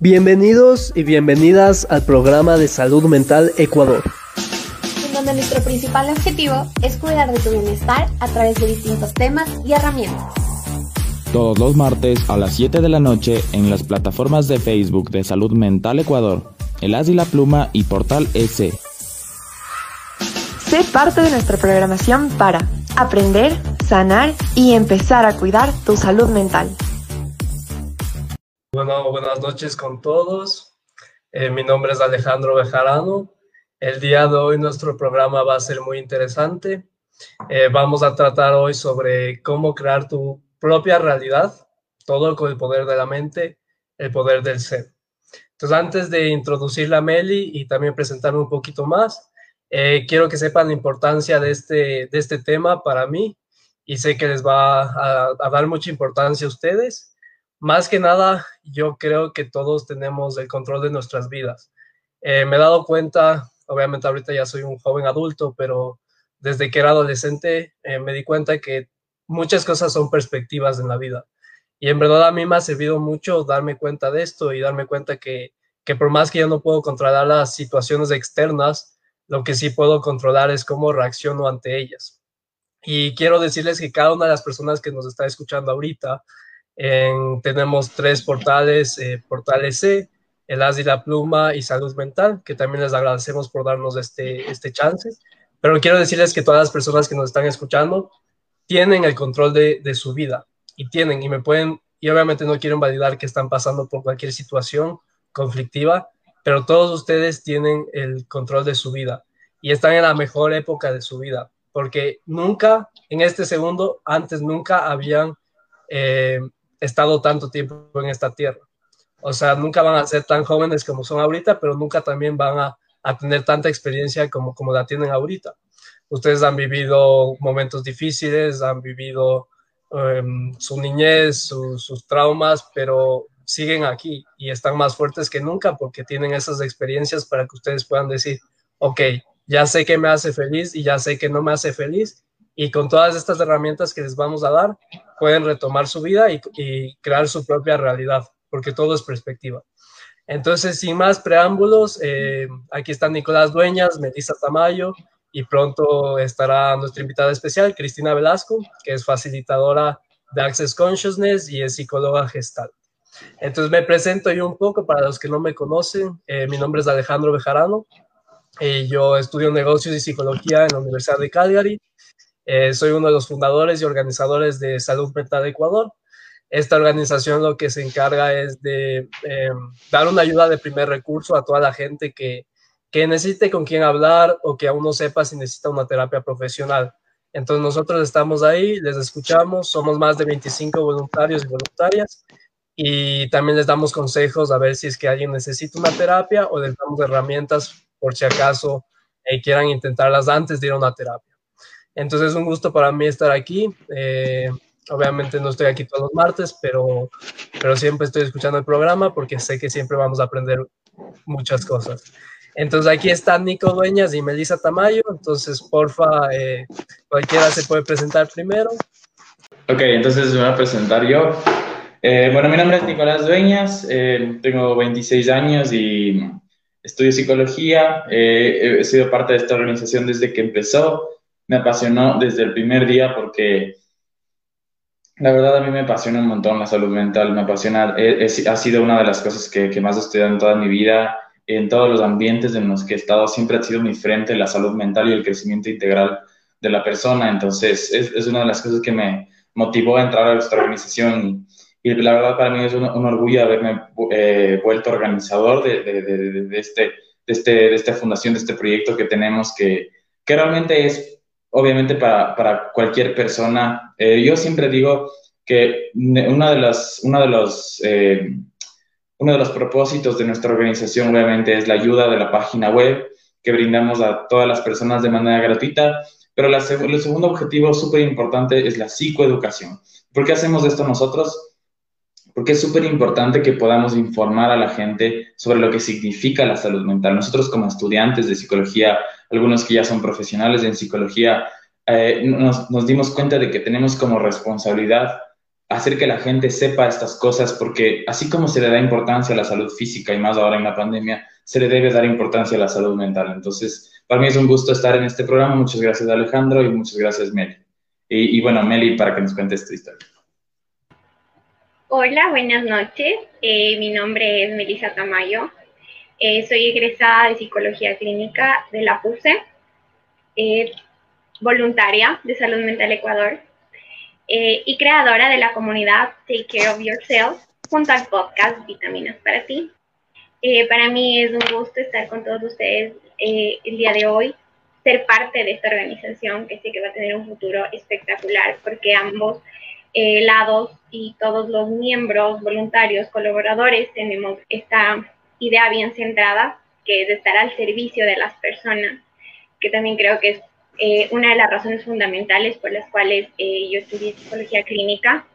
Bienvenidos y bienvenidas al programa de Salud Mental Ecuador. En donde nuestro principal objetivo es cuidar de tu bienestar a través de distintos temas y herramientas. Todos los martes a las 7 de la noche en las plataformas de Facebook de Salud Mental Ecuador, El As y la Pluma y Portal S. Sé parte de nuestra programación para aprender, sanar y empezar a cuidar tu salud mental. Bueno, buenas noches con todos. Eh, mi nombre es Alejandro Bejarano. El día de hoy nuestro programa va a ser muy interesante. Eh, vamos a tratar hoy sobre cómo crear tu propia realidad, todo con el poder de la mente, el poder del ser. Entonces, antes de introducir a Meli y también presentarme un poquito más, eh, quiero que sepan la importancia de este, de este tema para mí y sé que les va a, a dar mucha importancia a ustedes más que nada, yo creo que todos tenemos el control de nuestras vidas. Eh, me he dado cuenta, obviamente ahorita ya soy un joven adulto, pero desde que era adolescente eh, me di cuenta que muchas cosas son perspectivas en la vida. Y en verdad a mí me ha servido mucho darme cuenta de esto y darme cuenta que, que por más que yo no puedo controlar las situaciones externas, lo que sí puedo controlar es cómo reacciono ante ellas. Y quiero decirles que cada una de las personas que nos está escuchando ahorita, tenemos tres portales, eh, Portales C, El As y la Pluma y Salud Mental, que también les agradecemos por darnos este, este chance. Pero quiero decirles que todas las personas que nos están escuchando tienen el control de, de su vida y tienen y me pueden, y obviamente no quieren validar que están pasando por cualquier situación conflictiva, pero todos ustedes tienen el control de su vida y están en la mejor época de su vida, porque nunca, en este segundo, antes nunca habían eh, estado tanto tiempo en esta tierra. O sea, nunca van a ser tan jóvenes como son ahorita, pero nunca también van a, tener tanta experiencia como, como la tienen ahorita. Ustedes han vivido momentos difíciles, han vivido em, su niñez, sus traumas, pero siguen aquí y están más fuertes que nunca porque tienen esas experiencias para que ustedes puedan decir, ok, ya sé que me hace feliz y ya sé que no me hace feliz y con todas estas herramientas que les vamos a dar, pueden retomar su vida y, crear su propia realidad, porque todo es perspectiva. Entonces, sin más preámbulos, eh, aquí están Nicolás Dueñas, Melissa Tamayo, y pronto estará nuestra invitada especial, Cristina Velasco, que es facilitadora de Access Consciousness y es psicóloga gestal. Entonces me presento yo un poco para los que no me conocen. Eh, mi nombre es Alejandro Bejarano y yo estudio negocios y psicología en la Universidad de Calgary eh, soy uno de los fundadores y organizadores de Salud Mental Ecuador. Esta organización lo que se encarga es de eh, dar una ayuda de primer recurso a toda la gente que, que necesite con quién hablar o que aún no sepa si necesita una terapia profesional. Entonces nosotros estamos ahí, les escuchamos, somos más de 25 voluntarios y voluntarias y también les damos consejos a ver si es que alguien necesita una terapia o les damos herramientas por si acaso eh, quieran intentarlas antes de ir a una terapia. Entonces es un gusto para mí estar aquí. Eh, obviamente no estoy aquí todos los martes, pero, pero siempre estoy escuchando el programa porque sé que siempre vamos a aprender muchas cosas. Entonces aquí están Nico Dueñas y Melissa Tamayo. Entonces, porfa, eh, cualquiera se puede presentar primero. Ok, entonces me voy a presentar yo. Eh, bueno, mi nombre es Nicolás Dueñas, tengo 26 años y estudio psicología. he sido parte de esta organización desde que empezó me apasionó desde el primer día porque la verdad a mí me apasiona un montón la salud mental, me apasiona, ha sido una de las cosas que, más he estudiado en toda mi vida, en todos los ambientes en los que he estado, siempre ha sido mi frente la salud mental y el crecimiento integral de la persona, entonces es, una de las cosas que me motivó a entrar a nuestra organización y, la verdad para mí es un, orgullo haberme eh, vuelto organizador de, de, este, de, este, de esta fundación, de este proyecto que tenemos que, que realmente es obviamente para, para cualquier persona. Eh, yo siempre digo que una de las, una de los, eh, uno de los propósitos de nuestra organización obviamente es la ayuda de la página web que brindamos a todas las personas de manera gratuita, pero el segundo objetivo súper importante es la psicoeducación. ¿Por qué hacemos esto nosotros? Porque es súper importante que podamos informar a la gente sobre lo que significa la salud mental. Nosotros como estudiantes de psicología algunos que ya son profesionales en psicología, eh, nos, dimos cuenta de que tenemos como responsabilidad hacer que la gente sepa estas cosas, porque así como se le da importancia a la salud física y más ahora en la pandemia, se le debe dar importancia a la salud mental. Entonces, para mí es un gusto estar en este programa. Muchas gracias, Alejandro, y muchas gracias, Meli. Y, bueno, Meli, para que nos cuentes tu historia. Hola, buenas noches. Eh, mi nombre es Melissa Tamayo. Eh, soy egresada de Psicología Clínica de la PUSE, eh, voluntaria de Salud Mental Ecuador y creadora de la comunidad Take Care of Yourself junto al podcast Vitaminas para ti. para mí es un gusto estar con todos ustedes el día de hoy, ser parte de esta organización que sé que va a tener un futuro espectacular porque ambos eh, lados y todos los miembros, voluntarios, colaboradores, tenemos esta idea bien centrada, que es estar al servicio de las personas, que también creo que es eh, una de las razones fundamentales por las cuales eh, yo estudié psicología clínica.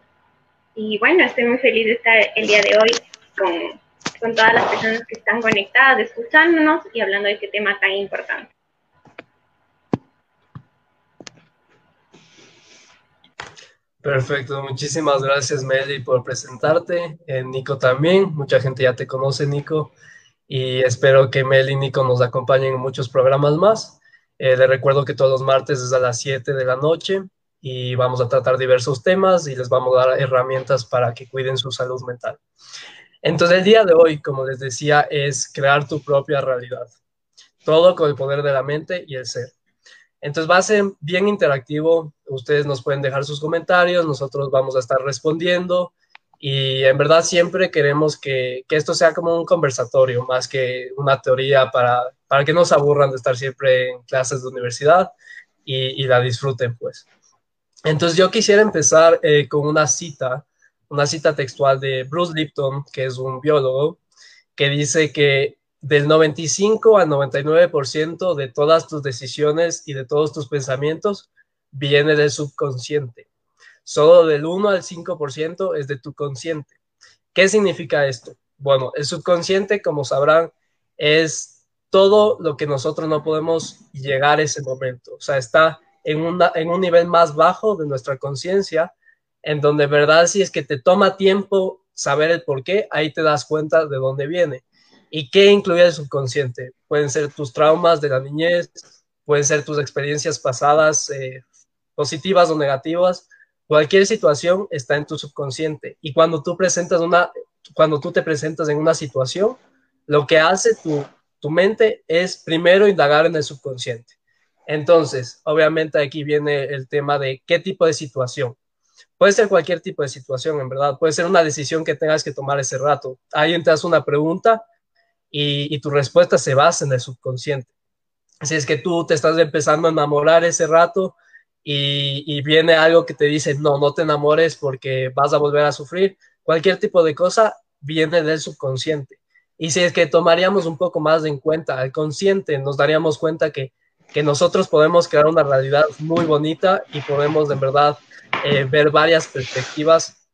Y bueno, estoy muy feliz de estar el día de hoy con, con todas las personas que están conectadas, escuchándonos y hablando de este tema tan importante. Perfecto, muchísimas gracias Meli por presentarte. Eh, Nico también, mucha gente ya te conoce Nico y espero que Meli y Nico nos acompañen en muchos programas más. Eh, les recuerdo que todos los martes es a las 7 de la noche y vamos a tratar diversos temas y les vamos a dar herramientas para que cuiden su salud mental. Entonces el día de hoy, como les decía, es crear tu propia realidad. Todo con el poder de la mente y el ser. Entonces va a ser bien interactivo. Ustedes nos pueden dejar sus comentarios, nosotros vamos a estar respondiendo y en verdad siempre queremos que, que esto sea como un conversatorio más que una teoría para, para que no se aburran de estar siempre en clases de universidad y, y la disfruten pues. Entonces yo quisiera empezar eh, con una cita, una cita textual de Bruce Lipton, que es un biólogo, que dice que del 95 al 99% de todas tus decisiones y de todos tus pensamientos viene del subconsciente. Solo del 1 al 5% es de tu consciente. ¿Qué significa esto? Bueno, el subconsciente, como sabrán, es todo lo que nosotros no podemos llegar a ese momento. O sea, está en, en un nivel más bajo de nuestra conciencia, en donde, verdad, si es que te toma tiempo saber el por qué, ahí te das cuenta de dónde viene. ¿Y qué incluye el subconsciente? Pueden ser tus traumas de la niñez, pueden ser tus experiencias pasadas, eh, positivas o negativas. Cualquier situación está en tu subconsciente. Y cuando tú presentas una, cuando tú te presentas en una situación, lo que hace tu, tu mente es primero indagar en el subconsciente. Entonces, obviamente aquí viene el tema de qué tipo de situación. Puede ser cualquier tipo de situación, en verdad. Puede ser una decisión que tengas que tomar ese rato. Alguien te una pregunta y, tu respuesta se basa en el subconsciente. Si es que tú te estás empezando a enamorar ese rato y, viene algo que te dice, no, no te enamores porque vas a volver a sufrir, cualquier tipo de cosa viene del subconsciente. Y si es que tomaríamos un poco más en cuenta al consciente, nos daríamos cuenta que, que nosotros podemos crear una realidad muy bonita y podemos en verdad eh, ver varias perspectivas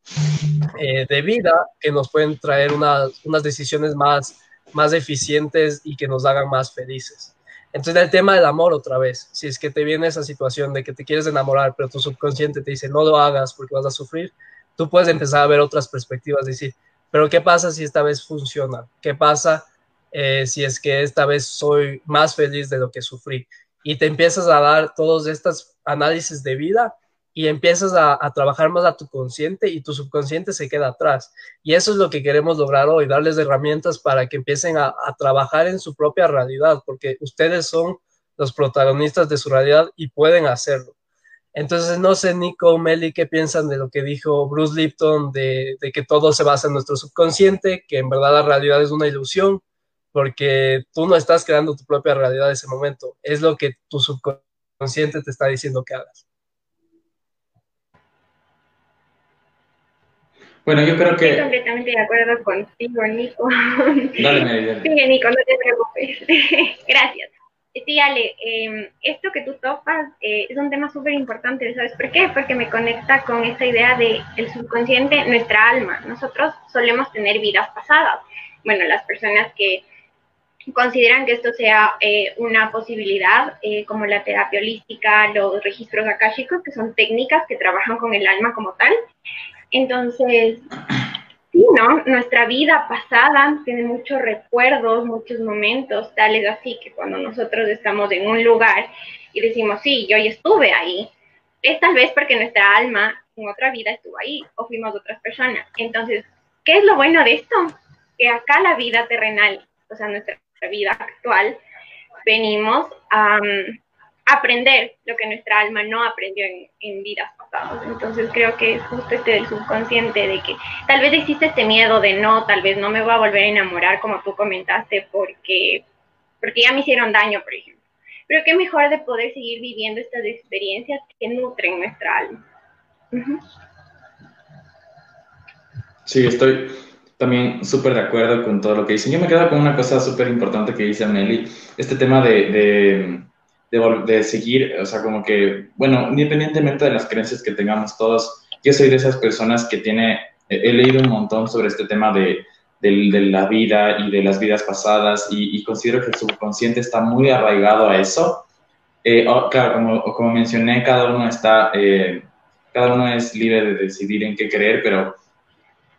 eh, de vida que nos pueden traer unas, unas decisiones más, más eficientes y que nos hagan más felices. Entonces, el tema del amor otra vez, si es que te viene esa situación de que te quieres enamorar, pero tu subconsciente te dice no lo hagas porque vas a sufrir, tú puedes empezar a ver otras perspectivas, decir, pero ¿qué pasa si esta vez funciona? ¿Qué pasa eh, si es que esta vez soy más feliz de lo que sufrí? Y te empiezas a dar todos estos análisis de vida y empiezas a, trabajar más a tu consciente y tu subconsciente se queda atrás. Y eso es lo que queremos lograr hoy, darles herramientas para que empiecen a, trabajar en su propia realidad, porque ustedes son los protagonistas de su realidad y pueden hacerlo. Entonces, no sé, Nico, Meli, ¿qué piensan de lo que dijo Bruce Lipton, de, de que todo se basa en nuestro subconsciente, que en verdad la realidad es una ilusión, porque tú no estás creando tu propia realidad en ese momento, es lo que tu subconsciente te está diciendo que hagas. Bueno, yo creo que... Estoy completamente de acuerdo contigo, Nico. Dale, dale. Sí, Nico, no te preocupes. Gracias. Sí, Ale, em, esto que tú topas eh, es un tema súper importante, ¿sabes por qué? Porque me conecta con esta idea de el subconsciente, nuestra alma. Nosotros solemos tener vidas pasadas. Bueno, las personas que consideran que esto sea eh, una posibilidad, eh, como la terapia holística, los registros akáshicos, que son técnicas que trabajan con el alma como tal, Entonces, sí, ¿no? Nuestra vida pasada tiene muchos recuerdos, muchos momentos, tales así que cuando nosotros estamos en un lugar y decimos, sí, yo ya estuve ahí, es tal vez porque nuestra alma en otra vida estuvo ahí o fuimos otras personas. Entonces, ¿qué es lo bueno de esto? Que acá la vida terrenal, o sea, nuestra vida actual, venimos a aprender lo que nuestra alma no aprendió en, vidas Entonces creo que es justo este del subconsciente de que tal vez existe este miedo de no, tal vez no me voy a volver a enamorar como tú comentaste porque, porque ya me hicieron daño, por ejemplo. Pero qué mejor de poder seguir viviendo estas experiencias que nutren nuestra alma. Sí, estoy también súper de acuerdo con todo lo que dicen. Yo me quedo con una cosa súper importante que dice Nelly, este tema de, seguir, o sea, como que, bueno, independientemente de las creencias que tengamos todos, yo soy de esas personas que tiene, he leído un montón sobre este tema de, de, la vida y de las vidas pasadas y, considero que el subconsciente está muy arraigado a eso. Eh, claro, como, mencioné, cada uno está, eh, cada uno es libre de decidir en qué creer, pero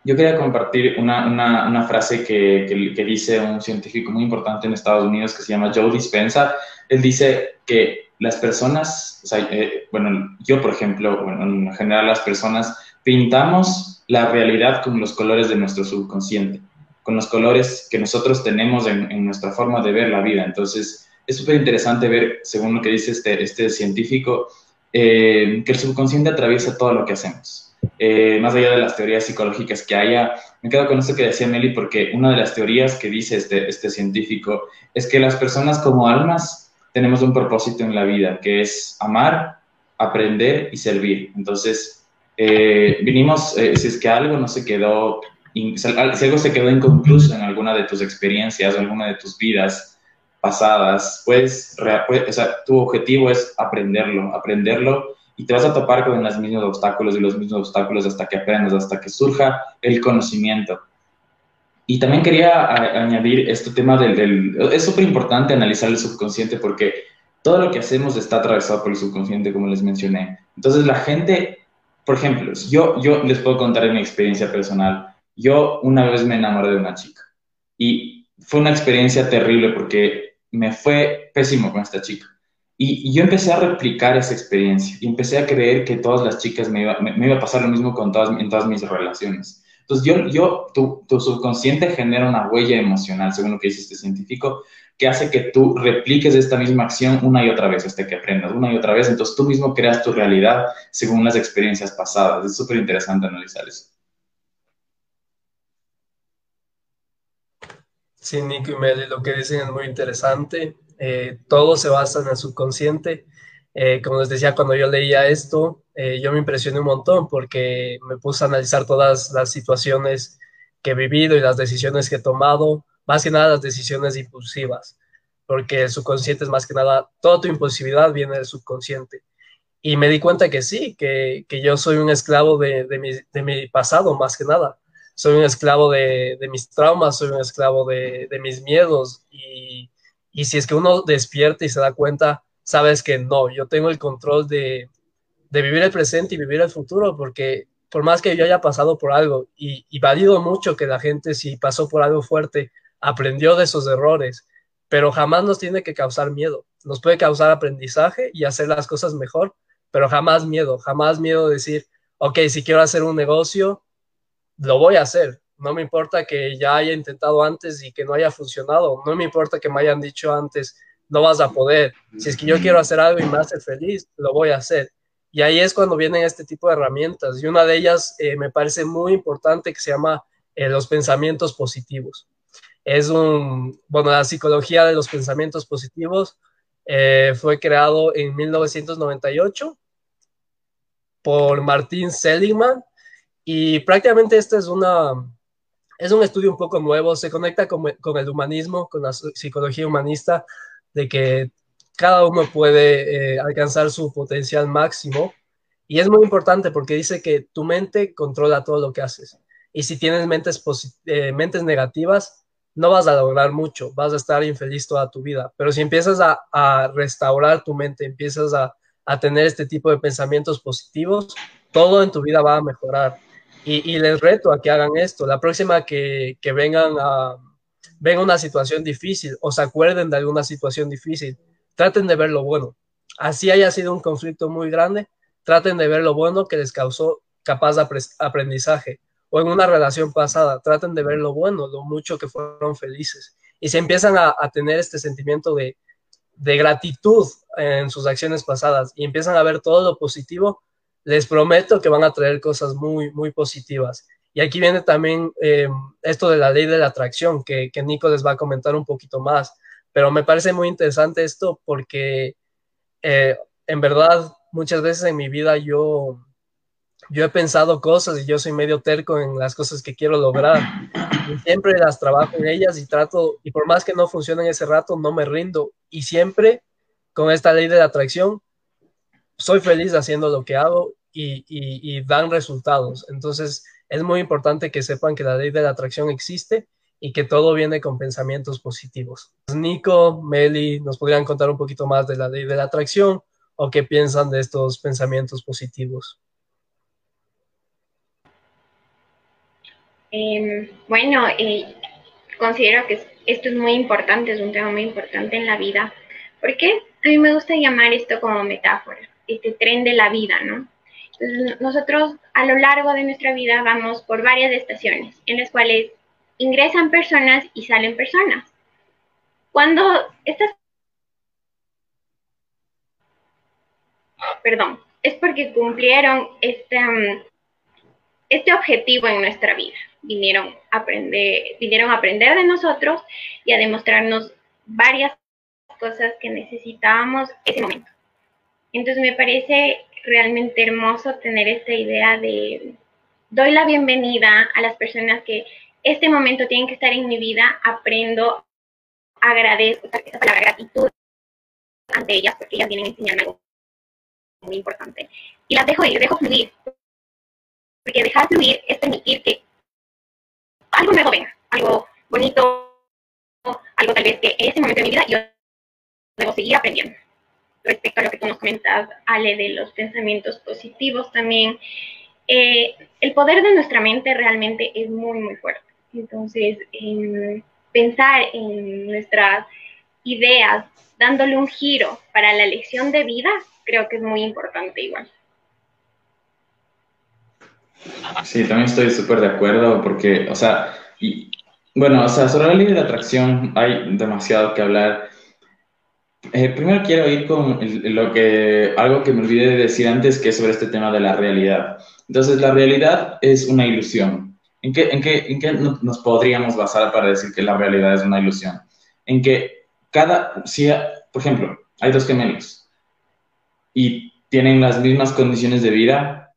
yo quería compartir una, una, una frase que, que, que, dice un científico muy importante en Estados Unidos que se llama Joe Dispenza. Él dice que las personas, eh, bueno, yo por ejemplo, bueno, en general las personas pintamos la realidad con los colores de nuestro subconsciente, con los colores que nosotros tenemos en, en nuestra forma de ver la vida. Entonces, es súper interesante ver, según lo que dice este, este científico, eh, que el subconsciente atraviesa todo lo que hacemos eh, más allá de las teorías psicológicas que haya, me quedo con esto que decía Meli, porque una de las teorías que dice este, este científico es que las personas como almas tenemos un propósito en la vida, que es amar, aprender y servir. Entonces, eh, vinimos, eh, si es que algo no se quedó, si algo se quedó inconcluso en alguna de tus experiencias o alguna de tus vidas pasadas, pues, pues o sea, tu objetivo es aprenderlo, aprenderlo y te vas a topar con los mismos obstáculos y los mismos obstáculos hasta que aprendas, hasta que surja el conocimiento. Y también quería añadir este tema del... es súper importante analizar el subconsciente porque todo lo que hacemos está atravesado por el subconsciente, como les mencioné. Entonces la gente, por ejemplo, yo, yo les puedo contar en mi experiencia personal. Yo una vez me enamoré de una chica y fue una experiencia terrible porque me fue pésimo con esta chica. Y, yo empecé a replicar esa experiencia y empecé a creer que todas las chicas me iba, me, iba a pasar lo mismo con todas, en todas mis relaciones. Entonces, yo, yo tu, tu, subconsciente genera una huella emocional, según lo que dice este científico, que hace que tú repliques esta misma acción una y otra vez hasta que aprendas, una y otra vez. Entonces, tú mismo creas tu realidad según las experiencias pasadas. Es súper interesante analizar eso. Sí, Nico y Meli, lo que dicen es muy interesante. Eh, todo se basa en el subconsciente. Eh, como les decía, cuando yo leía esto, eh, yo me impresioné un montón porque me puse a analizar todas las situaciones que he vivido y las decisiones que he tomado, más que nada las decisiones impulsivas, porque el subconsciente es más que nada, toda tu impulsividad viene del subconsciente. Y me di cuenta que sí, que, que yo soy un esclavo de, de, mi, de, mi, pasado, más que nada. Soy un esclavo de, mis traumas, soy un esclavo de, mis miedos y y si es que uno despierta y se da cuenta, sabes que no, yo tengo el control de, vivir el presente y vivir el futuro, porque por más que yo haya pasado por algo, y, y valido mucho que la gente si pasó por algo fuerte, aprendió de esos errores, pero jamás nos tiene que causar miedo. Nos puede causar aprendizaje y hacer las cosas mejor, pero jamás miedo, jamás miedo de decir, ok, si quiero hacer un negocio, lo voy a hacer. No me importa que ya haya intentado antes y que no haya funcionado. No me importa que me hayan dicho antes, no vas a poder. Si es que yo quiero hacer algo y me hace feliz, lo voy a hacer. Y ahí es cuando vienen este tipo de herramientas. Y una de ellas eh, me parece muy importante que se llama eh, los pensamientos positivos. Es un, bueno, la psicología de los pensamientos positivos eh, fue creado en 1998 por Martin Seligman y prácticamente esta es una, es un estudio un poco nuevo, se conecta con, el humanismo, con la psicología humanista, de que cada uno puede eh, alcanzar su potencial máximo. Y es muy importante porque dice que tu mente controla todo lo que haces. Y si tienes mentes, eh, mentes negativas, no vas a lograr mucho, vas a estar infeliz toda tu vida. Pero si empiezas a, restaurar tu mente, empiezas a, a tener este tipo de pensamientos positivos, todo en tu vida va a mejorar. Y, les reto a que hagan esto. La próxima que, que vengan a venga una situación difícil o se acuerden de alguna situación difícil, traten de ver lo bueno. Así haya sido un conflicto muy grande, traten de ver lo bueno que les causó capaz de aprendizaje. O en una relación pasada, traten de ver lo bueno, lo mucho que fueron felices. Y se empiezan a, a tener este sentimiento de, de gratitud en sus acciones pasadas y empiezan a ver todo lo positivo, les prometo que van a traer cosas muy, muy positivas. Y aquí viene también eh, esto de la ley de la atracción, que, que, Nico les va a comentar un poquito más, pero me parece muy interesante esto porque eh, en verdad muchas veces en mi vida yo, yo he pensado cosas y yo soy medio terco en las cosas que quiero lograr. Y siempre las trabajo en ellas y trato, y por más que no funcionen ese rato, no me rindo. Y siempre con esta ley de la atracción, soy feliz haciendo lo que hago y, y, dan resultados. Entonces, es muy importante que sepan que la ley de la atracción existe y que todo viene con pensamientos positivos. Nico, Meli, ¿nos podrían contar un poquito más de la ley de la atracción o qué piensan de estos pensamientos positivos? Em, bueno, eh, considero que esto es muy importante, es un tema muy importante en la vida, porque a mí me gusta llamar esto como metáfora, este tren de la vida, ¿no? Nosotros a lo largo de nuestra vida vamos por varias estaciones en las cuales ingresan personas y salen personas. Cuando estas... Perdón, es porque cumplieron este, um, este objetivo en nuestra vida. Vinieron a, aprender, vinieron a aprender de nosotros y a demostrarnos varias cosas que necesitábamos en ese momento. Entonces me parece realmente hermoso tener esta idea de doy la bienvenida a las personas que este momento tienen que estar en mi vida, aprendo, agradezco esa palabra gratitud ante ellas porque ellas vienen a enseñarme algo muy importante. Y las dejo ir, dejo fluir. Porque dejar fluir es permitir que algo nuevo venga, algo bonito, algo tal vez que en ese momento de mi vida yo debo seguir aprendiendo respecto a lo que tú nos comentas, Ale, de los pensamientos positivos también. Eh, el poder de nuestra mente realmente es muy, muy fuerte. Entonces, pensar en nuestras ideas, dándole un giro para la lección de vida, creo que es muy importante igual. Sí, también estoy súper de acuerdo porque, o sea, y, bueno, o sea, sobre la ley de atracción hay demasiado que hablar eh, primero quiero ir con lo que, algo que me olvidé de decir antes, que es sobre este tema de la realidad. Entonces, la realidad es una ilusión. ¿En qué, en qué, en qué nos podríamos basar para decir que la realidad es una ilusión? En que cada, si, por ejemplo, hay dos gemelos y tienen las mismas condiciones de vida,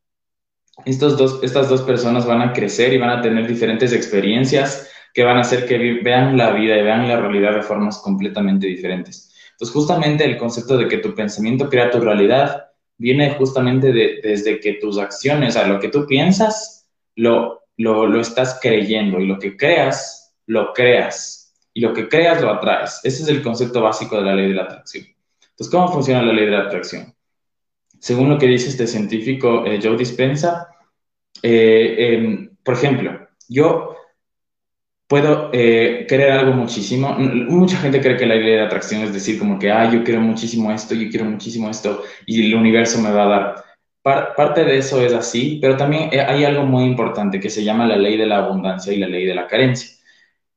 estos dos, estas dos personas van a crecer y van a tener diferentes experiencias que van a hacer que vean la vida y vean la realidad de formas completamente diferentes. Entonces, justamente el concepto de que tu pensamiento crea tu realidad viene justamente desde que tus acciones, a lo que tú piensas, lo, lo, lo estás creyendo y lo que creas, lo creas y lo que creas, lo atraes. Ese es el concepto básico de la ley de la atracción. Entonces, ¿cómo funciona la ley de la atracción? Según lo que dice este científico eh, Joe Dispensa, eh, em, por ejemplo, yo puedo eh, querer algo muchísimo. Mucha gente cree que la idea de atracción es decir como que, ah, yo quiero muchísimo esto, yo quiero muchísimo esto y el universo me va a dar. parte de eso es así, pero también eh, hay algo muy importante que se llama la ley de la abundancia y la ley de la carencia.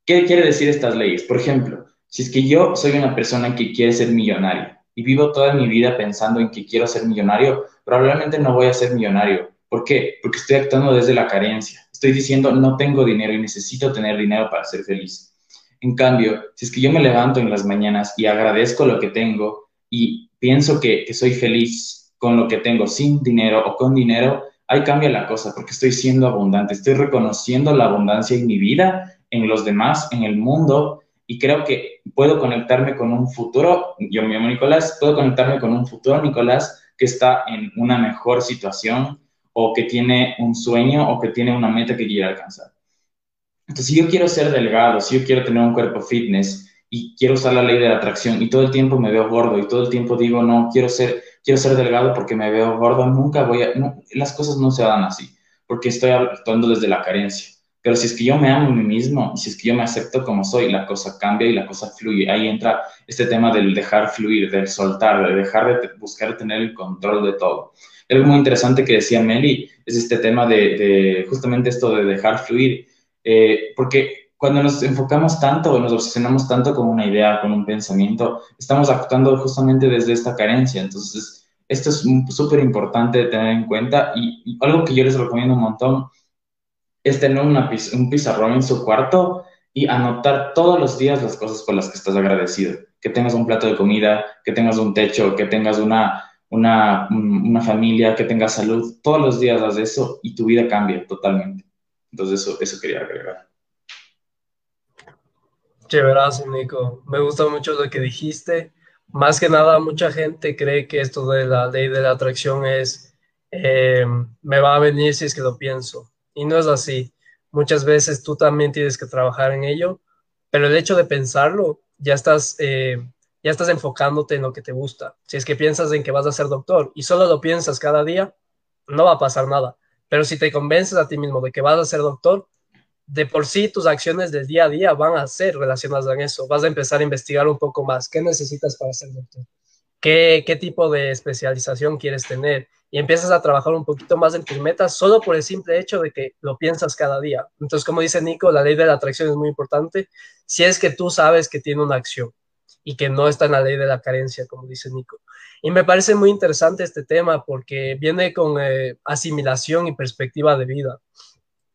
¿Qué quiere decir estas leyes? Por ejemplo, si es que yo soy una persona que quiere ser millonario y vivo toda mi vida pensando en que quiero ser millonario, probablemente no voy a ser millonario. ¿Por qué? Porque estoy actuando desde la carencia. Estoy diciendo, no tengo dinero y necesito tener dinero para ser feliz. En cambio, si es que yo me levanto en las mañanas y agradezco lo que tengo y pienso que, soy feliz con lo que tengo, sin dinero o con dinero, ahí cambia la cosa porque estoy siendo abundante, estoy reconociendo la abundancia en mi vida, en los demás, en el mundo y creo que puedo conectarme con un futuro, yo me llamo Nicolás, puedo conectarme con un futuro Nicolás que está en una mejor situación, o que tiene un sueño o que tiene una meta que quiere alcanzar. Entonces, si yo quiero ser delgado, si yo quiero tener un cuerpo fitness y quiero usar la ley de la atracción y todo el tiempo me veo gordo y todo el tiempo digo, no, quiero ser, quiero ser delgado porque me veo gordo, nunca voy a, las cosas no se dan así. porque estoy actuando desde la carencia. Pero si es que yo me amo a mí mismo, y si es que yo me acepto como soy, la cosa cambia y la cosa fluye. Ahí entra este tema del dejar fluir, del soltar, de dejar de buscar tener el control de todo. Algo muy interesante que decía Meli es este tema de, justamente esto de dejar fluir, eh, porque cuando nos enfocamos tanto o nos obsesionamos tanto con una idea, con un pensamiento, estamos actuando justamente desde esta carencia. Entonces, esto es súper importante tener en cuenta y algo que yo les recomiendo un montón es tener un pizarrón en su cuarto y anotar todos los días las cosas por las que estás agradecido. Que tengas un plato de comida, que tengas un techo, que tengas una, una, una familia, que tengas salud. Todos los días haz eso y tu vida cambia totalmente. Entonces eso, eso quería agregar. Chéverazo, Nico. Me gusta mucho lo que dijiste. Más que nada, mucha gente cree que esto de la ley de la atracción es, eh, me va a venir si es que lo pienso y no es así. Muchas veces tú también tienes que trabajar en ello, pero el hecho de pensarlo, ya estás, eh, ya estás enfocándote en lo que te gusta. Si es que piensas en que vas a ser doctor y solo lo piensas cada día, no va a pasar nada. Pero si te convences a ti mismo de que vas a ser doctor, de por sí tus acciones del día a día van a ser relacionadas con eso. Vas a empezar a investigar un poco más. ¿Qué necesitas para ser doctor? ¿Qué, qué tipo de especialización quieres tener? y empiezas a trabajar un poquito más en tus metas solo por el simple hecho de que lo piensas cada día. Entonces, como dice Nico, la ley de la atracción es muy importante si es que tú sabes que tiene una acción y que no está en la ley de la carencia, como dice Nico. Y me parece muy interesante este tema porque viene con eh, asimilación y perspectiva de vida.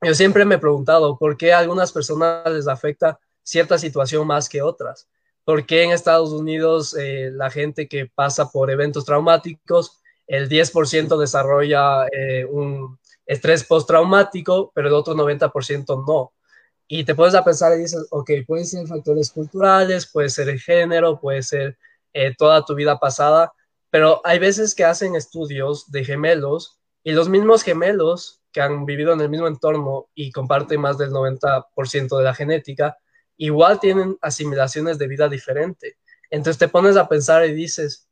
Yo siempre me he preguntado por qué a algunas personas les afecta cierta situación más que otras. ¿Por qué en Estados Unidos eh, la gente que pasa por eventos traumáticos el 10% desarrolla eh, un estrés postraumático, pero el otro 90% no. Y te puedes a pensar y dices, ok, pueden ser factores culturales, puede ser el género, puede ser eh, toda tu vida pasada, pero hay veces que hacen estudios de gemelos y los mismos gemelos que han vivido en el mismo entorno y comparten más del 90% de la genética, igual tienen asimilaciones de vida diferente. Entonces te pones a pensar y dices,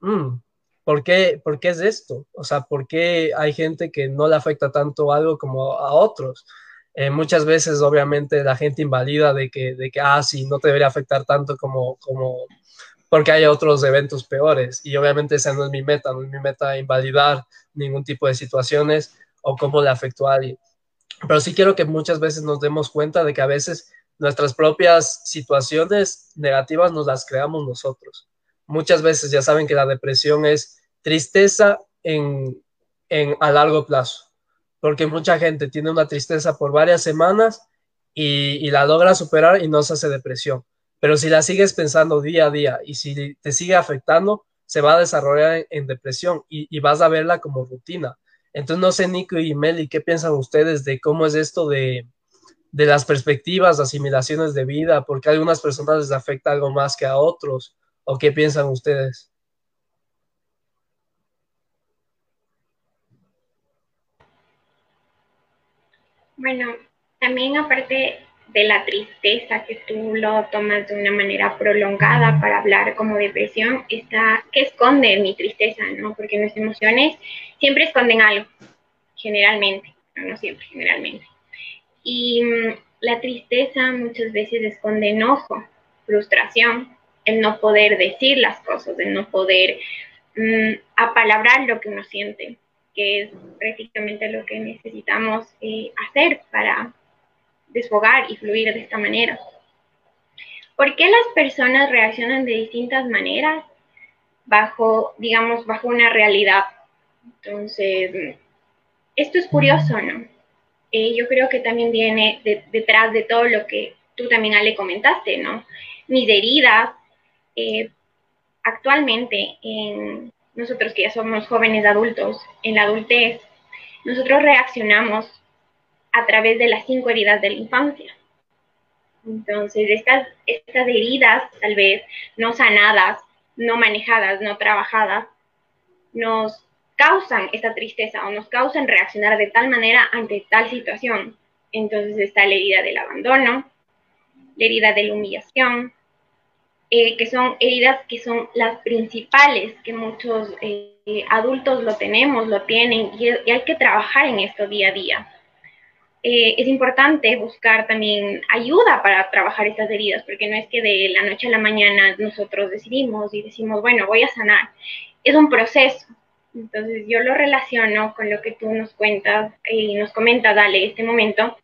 mm, ¿Por qué, ¿Por qué es esto? O sea, ¿por qué hay gente que no le afecta tanto algo como a otros? Eh, muchas veces, obviamente, la gente invalida de que, de que, ah, sí, no te debería afectar tanto como, como, porque hay otros eventos peores. Y obviamente esa no es mi meta, no es mi meta invalidar ningún tipo de situaciones o cómo le afectó a alguien. Pero sí quiero que muchas veces nos demos cuenta de que a veces nuestras propias situaciones negativas nos las creamos nosotros muchas veces ya saben que la depresión es tristeza en, a largo plazo, porque mucha gente tiene una tristeza por varias semanas y, la logra superar y no se hace depresión. Pero si la sigues pensando día a día y si te sigue afectando, se va a desarrollar en, depresión y, vas a verla como rutina. Entonces, no sé, Nico y Meli, ¿qué piensan ustedes de cómo es esto de, las perspectivas, asimilaciones de vida? Porque a algunas personas les afecta algo más que a otros. ¿O qué piensan ustedes? Bueno, también aparte de la tristeza que tú lo tomas de una manera prolongada para hablar como depresión, está que esconde mi tristeza, ¿no? Porque nuestras emociones siempre esconden algo, generalmente, no siempre, generalmente. Y mm, la tristeza muchas veces esconde enojo, frustración, el no poder decir las cosas, el no poder mm, apalabrar lo que uno siente, que es prácticamente lo que necesitamos eh, hacer para desfogar y fluir de esta manera. ¿Por qué las personas reaccionan de distintas maneras bajo, digamos, bajo una realidad? Entonces, esto es curioso, ¿no? Eh, yo creo que también viene detrás de todo lo que tú también, Ale, comentaste, ¿no? Mis heridas, eh, actualmente, en nosotros que ya somos jóvenes adultos, en la adultez, nosotros reaccionamos a través de las cinco heridas de la infancia. Entonces, estas, estas heridas, tal vez no sanadas, no manejadas, no trabajadas, nos causan esta tristeza o nos causan reaccionar de tal manera ante tal situación. Entonces está la herida del abandono, la herida de la humillación, eh, que son heridas que son las principales, que muchos eh, adultos lo tenemos, lo tienen, y, hay que trabajar en esto día a día. Eh, es importante buscar también ayuda para trabajar estas heridas, porque no es que de la noche a la mañana nosotros decidimos y decimos, bueno, voy a sanar. Es un proceso. Entonces yo lo relaciono con lo que tú nos cuentas y nos comenta, Dale, este momento,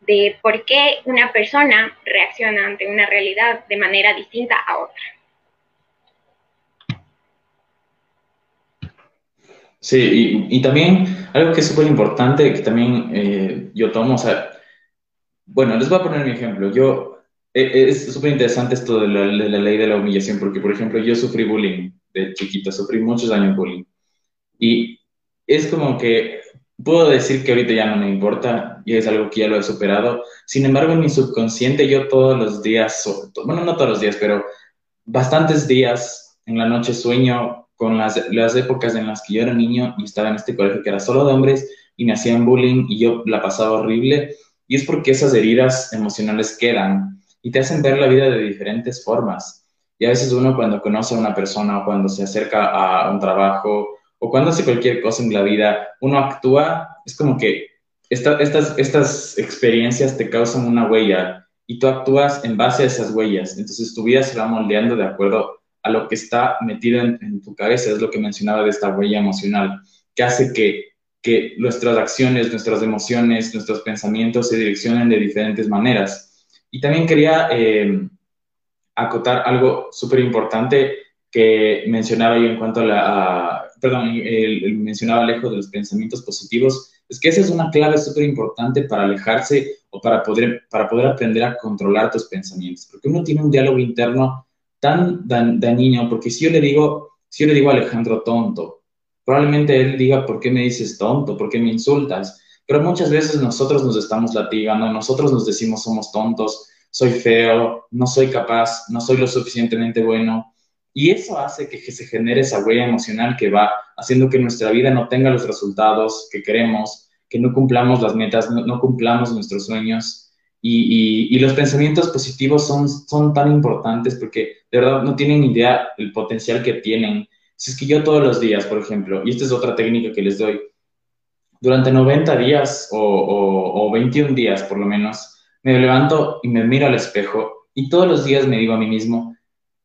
de por qué una persona reacciona ante una realidad de manera distinta a otra. Sí, y, también algo que es súper importante, que también eh, yo tomo, o sea, bueno, les voy a poner mi ejemplo. Yo, e, es súper interesante esto de la, de la, ley de la humillación, porque, por ejemplo, yo sufrí bullying de chiquito, sufrí muchos años bullying. Y es como que puedo decir que ahorita ya no me importa y es algo que ya lo he superado. Sin embargo, en mi subconsciente yo todos los días, bueno, no todos los días, pero bastantes días en la noche sueño con las, las épocas en las que yo era niño y estaba en este colegio que era solo de hombres y me hacían bullying y yo la pasaba horrible. Y es porque esas heridas emocionales quedan y te hacen ver la vida de diferentes formas. Y a veces uno cuando conoce a una persona o cuando se acerca a un trabajo o cuando hace cualquier cosa en la vida, uno actúa, es como que estas, estas experiencias te causan una huella y tú actúas en base a esas huellas. Entonces tu vida se va moldeando de acuerdo a lo que está metido en, tu cabeza, es lo que mencionaba de esta huella emocional, que hace que, que nuestras acciones, nuestras emociones, nuestros pensamientos se direccionen de diferentes maneras. Y también quería eh, acotar algo súper importante que mencionaba yo en cuanto a la, perdón, el, mencionaba lejos de los pensamientos positivos, es que esa es una clave súper importante para alejarse o para poder, para poder aprender a controlar tus pensamientos, porque uno tiene un diálogo interno tan dañino, porque si yo le digo, si yo le digo a Alejandro tonto, probablemente él diga, ¿por qué me dices tonto? ¿Por qué me insultas? Pero muchas veces nosotros nos estamos latigando, nosotros nos decimos somos tontos, soy feo, no soy capaz, no soy lo suficientemente bueno, y eso hace que se genere esa huella emocional que va haciendo que nuestra vida no tenga los resultados que queremos, que no cumplamos las metas, no, cumplamos nuestros sueños. Y, los pensamientos positivos son, son tan importantes porque de verdad no tienen idea el potencial que tienen. Si es que yo todos los días, por ejemplo, y esta es otra técnica que les doy, durante 90 días o, o, o 21 días por lo menos, me levanto y me miro al espejo y todos los días me digo a mí mismo,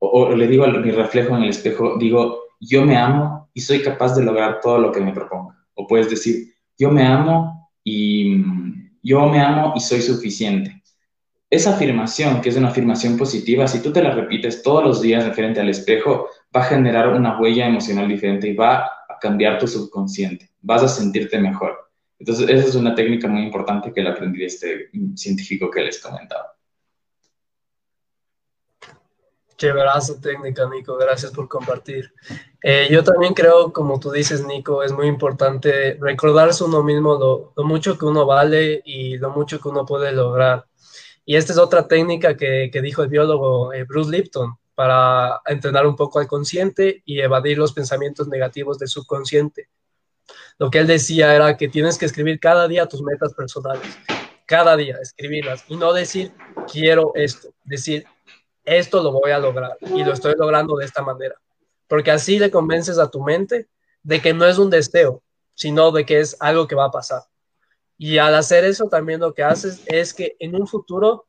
o, le digo a mi reflejo en el espejo, digo, yo me amo y soy capaz de lograr todo lo que me proponga. O puedes decir, yo me amo y mm, yo me amo y soy suficiente. Esa afirmación, que es una afirmación positiva, si tú te la repites todos los días frente al espejo, va a generar una huella emocional diferente y va a cambiar tu subconsciente. Vas a sentirte mejor. Entonces, esa es una técnica muy importante que la aprendí este científico que les comentaba. Chéverazo técnica, Nico. Gracias por compartir. Eh, yo también creo, como tú dices, Nico, es muy importante recordarse uno mismo lo, mucho que uno vale y lo mucho que uno puede lograr. Y esta es otra técnica que, que dijo el biólogo eh, Bruce Lipton para entrenar un poco al consciente y evadir los pensamientos negativos del subconsciente. Lo que él decía era que tienes que escribir cada día tus metas personales, cada día escribirlas y no decir quiero esto, decir esto lo voy a lograr y lo estoy logrando de esta manera. Porque así le convences a tu mente de que no es un deseo, sino de que es algo que va a pasar. Y al hacer eso también lo que haces es que en un futuro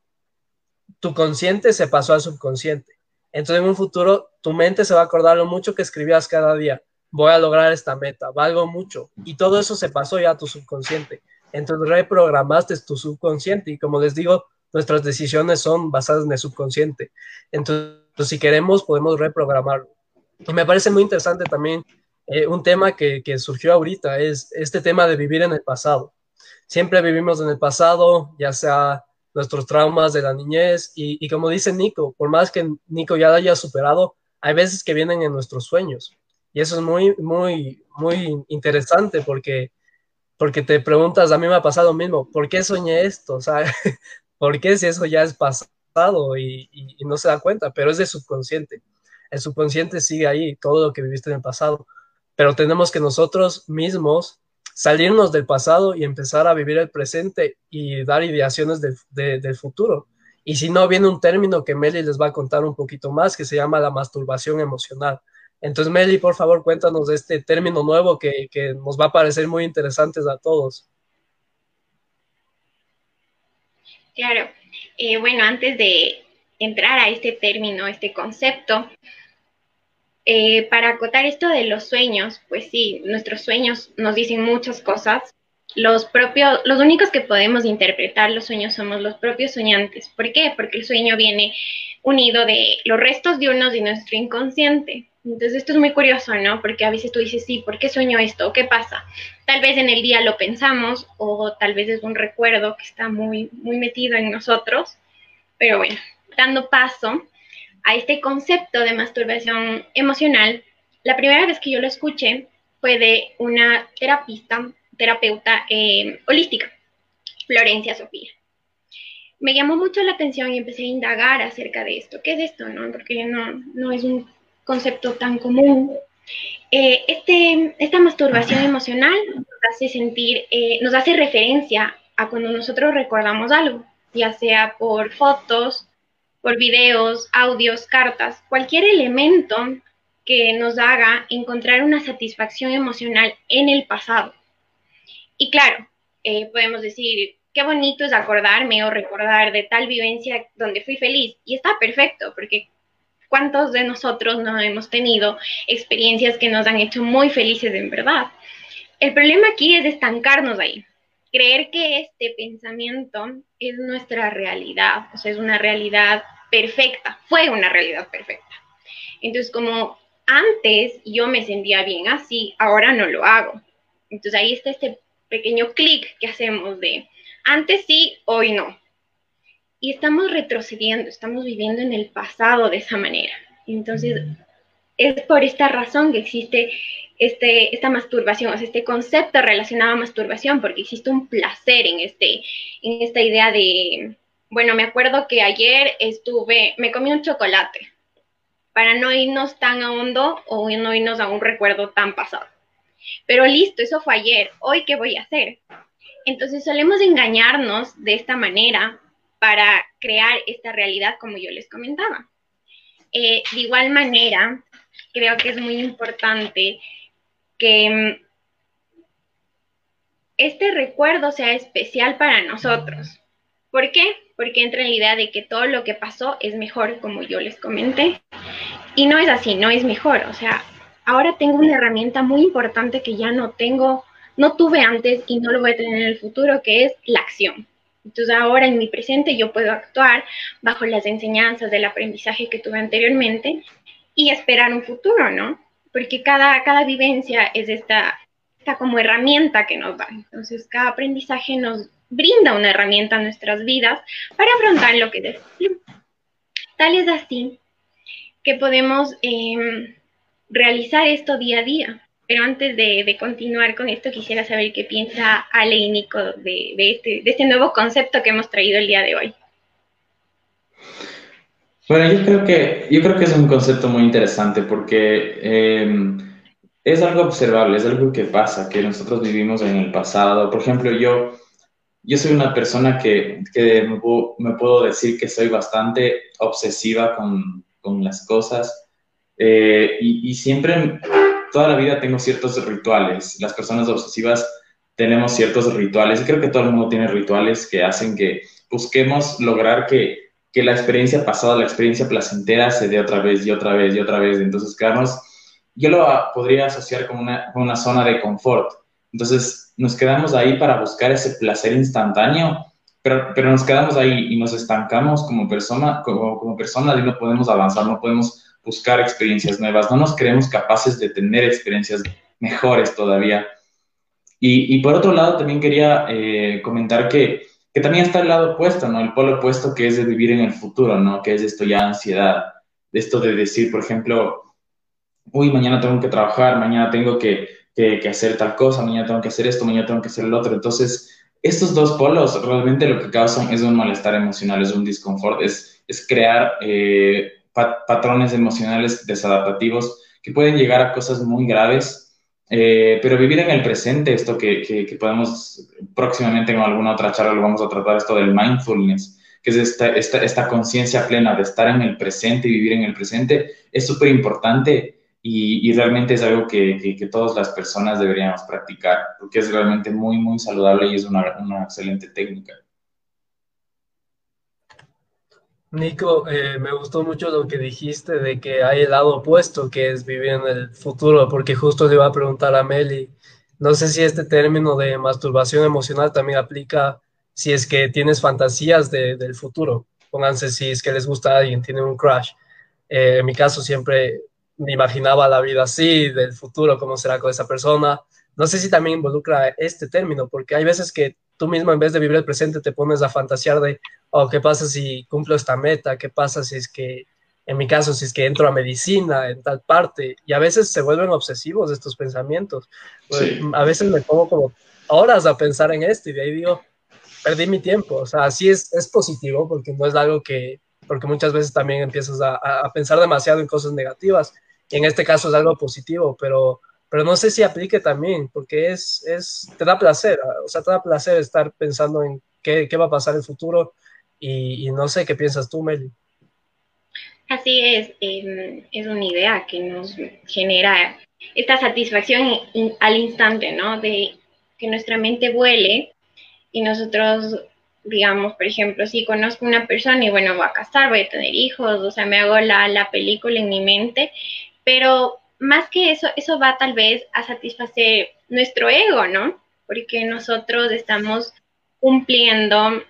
tu consciente se pasó al subconsciente. Entonces en un futuro tu mente se va a acordar lo mucho que escribías cada día. Voy a lograr esta meta, valgo mucho. Y todo eso se pasó ya a tu subconsciente. Entonces reprogramaste tu subconsciente y como les digo, nuestras decisiones son basadas en el subconsciente. Entonces, si queremos, podemos reprogramarlo. Y me parece muy interesante también eh, un tema que, que, surgió ahorita, es este tema de vivir en el pasado. Siempre vivimos en el pasado, ya sea nuestros traumas de la niñez, y, y como dice Nico, por más que Nico ya lo haya superado, hay veces que vienen en nuestros sueños. Y eso es muy, muy, muy interesante porque porque te preguntas, a mí me ha pasado lo mismo, ¿por qué soñé esto? O sea, ¿Por qué si eso ya es pasado y, no se da cuenta? Pero es de subconsciente. El subconsciente sigue ahí, todo lo que viviste en el pasado. Pero tenemos que nosotros mismos salirnos del pasado y empezar a vivir el presente y dar ideaciones del futuro. Y si no, viene un término que Meli les va a contar un poquito más, que se llama la masturbación emocional. Entonces, Meli, por favor, cuéntanos de este término nuevo que nos va a parecer muy interesante a todos. Claro. Eh, bueno, antes de entrar a este término, este concepto, eh, para acotar esto de los sueños, pues sí, nuestros sueños nos dicen muchas cosas. Los propios, los únicos que podemos interpretar los sueños somos los propios soñantes. ¿Por qué? Porque el sueño viene unido de los restos de y nuestro inconsciente. Entonces esto es muy curioso, ¿no? Porque a veces tú dices, sí, ¿por qué sueño esto? ¿Qué pasa? Tal vez en el día lo pensamos o tal vez es un recuerdo que está muy, muy metido en nosotros. Pero bueno, dando paso a este concepto de masturbación emocional, la primera vez que yo lo escuché fue de una terapista, terapeuta eh, holística, Florencia Sofía. Me llamó mucho la atención y empecé a indagar acerca de esto. ¿Qué es esto? No? Porque no, no es un concepto tan común. Eh, este, esta masturbación emocional nos hace sentir, eh, nos hace referencia a cuando nosotros recordamos algo, ya sea por fotos, por videos, audios, cartas, cualquier elemento que nos haga encontrar una satisfacción emocional en el pasado. Y claro, eh, podemos decir, qué bonito es acordarme o recordar de tal vivencia donde fui feliz. Y está perfecto, porque ¿cuántos de nosotros no hemos tenido experiencias que nos han hecho muy felices en verdad? El problema aquí es estancarnos ahí creer que este pensamiento es nuestra realidad, o sea, es una realidad perfecta, fue una realidad perfecta. Entonces, como antes yo me sentía bien así, ahora no lo hago. Entonces ahí está este pequeño clic que hacemos de antes sí, hoy no. Y estamos retrocediendo, estamos viviendo en el pasado de esa manera. Entonces, es por esta razón que existe este, esta masturbación, o sea, este concepto relacionado a masturbación, porque existe un placer en, este, en esta idea de, bueno, me acuerdo que ayer estuve, me comí un chocolate, para no irnos tan a hondo o no irnos a un recuerdo tan pasado. Pero listo, eso fue ayer, hoy qué voy a hacer. Entonces solemos engañarnos de esta manera para crear esta realidad como yo les comentaba. Eh, de igual manera, creo que es muy importante que mm, este recuerdo sea especial para nosotros. ¿Por qué? Porque entra en la idea de que todo lo que pasó es mejor, como yo les comenté. Y no es así, no es mejor. O sea, ahora tengo una herramienta muy importante que ya no tengo, no tuve antes y no lo voy a tener en el futuro, que es la acción. Entonces ahora en mi presente yo puedo actuar bajo las enseñanzas del aprendizaje que tuve anteriormente y esperar un futuro, ¿no? Porque cada, cada vivencia es esta, esta como herramienta que nos da. Entonces, cada aprendizaje nos brinda una herramienta a nuestras vidas para afrontar lo que decimos. Tal es así que podemos em, realizar esto día a día. Pero antes de, continuar con esto, quisiera saber qué piensa Ale y Nico de, este, de este nuevo concepto que hemos traído el día de hoy. Bueno, yo creo que, yo creo que es un concepto muy interesante porque eh, es algo observable, es algo que pasa, que nosotros vivimos en el pasado. Por ejemplo, yo, yo soy una persona que, que me, puedo, decir que soy bastante obsesiva con, con las cosas eh, y, y, siempre, toda la vida tengo ciertos rituales. Las personas obsesivas tenemos ciertos rituales y creo que todo el mundo tiene rituales que hacen que busquemos lograr que que la experiencia pasada, la experiencia placentera se dé otra vez y otra vez y otra vez. Entonces, quedarnos, yo lo podría asociar con una, una zona de confort. Entonces, nos quedamos ahí para buscar ese placer instantáneo, pero, pero nos quedamos ahí y nos estancamos como, persona, como, como personas y no podemos avanzar, no podemos buscar experiencias nuevas, no nos creemos capaces de tener experiencias mejores todavía. Y, y por otro lado, también quería eh, comentar que que también está el lado opuesto, ¿no? El polo opuesto que es de vivir en el futuro, ¿no? Que es esto ya ansiedad, esto de decir, por ejemplo, uy, mañana tengo que trabajar, mañana tengo que, que, hacer tal cosa, mañana tengo que hacer esto, mañana tengo que hacer el otro. Entonces, estos dos polos realmente lo que causan es un malestar emocional, es un disconfort, es, es crear eh, patrones emocionales desadaptativos que pueden llegar a cosas muy graves eh, pero vivir en el presente, esto que, que, podemos próximamente en alguna otra charla lo vamos a tratar, esto del mindfulness, que es esta, esta, esta conciencia plena de estar en el presente y vivir en el presente, es súper importante y, y, realmente es algo que, que, todas las personas deberíamos practicar, porque es realmente muy, muy saludable y es una, una excelente técnica. Nico, eh, me gustó mucho lo que dijiste de que hay el lado opuesto, que es vivir en el futuro, porque justo le iba a preguntar a Meli, no sé si este término de masturbación emocional también aplica si es que tienes fantasías de, del futuro. Pónganse si es que les gusta a alguien, tienen un crush. Eh, en mi caso siempre me imaginaba la vida así, del futuro, cómo será con esa persona. No sé si también involucra este término, porque hay veces que tú mismo en vez de vivir el presente te pones a fantasear de, oh, ¿qué pasa si cumplo esta meta? ¿Qué pasa si es que, en mi caso, si es que entro a medicina en tal parte? Y a veces se vuelven obsesivos estos pensamientos. Sí. A veces me pongo como horas a pensar en esto y de ahí digo, perdí mi tiempo. O sea, sí es, es positivo porque no es algo que, porque muchas veces también empiezas a, a pensar demasiado en cosas negativas. Y en este caso es algo positivo, pero pero no sé si aplique también, porque es, es, te da placer, o sea, te da placer estar pensando en qué, qué va a pasar en el futuro y, no sé qué piensas tú, Meli. Así es, eh, es una idea que nos genera esta satisfacción al instante, ¿no? De que nuestra mente vuele y nosotros, digamos, por ejemplo, si conozco una persona y bueno, voy a casar, voy a tener hijos, o sea, me hago la, la película en mi mente, pero más que eso, eso va tal vez a satisfacer nuestro ego, ¿no? Porque nosotros estamos cumpliendo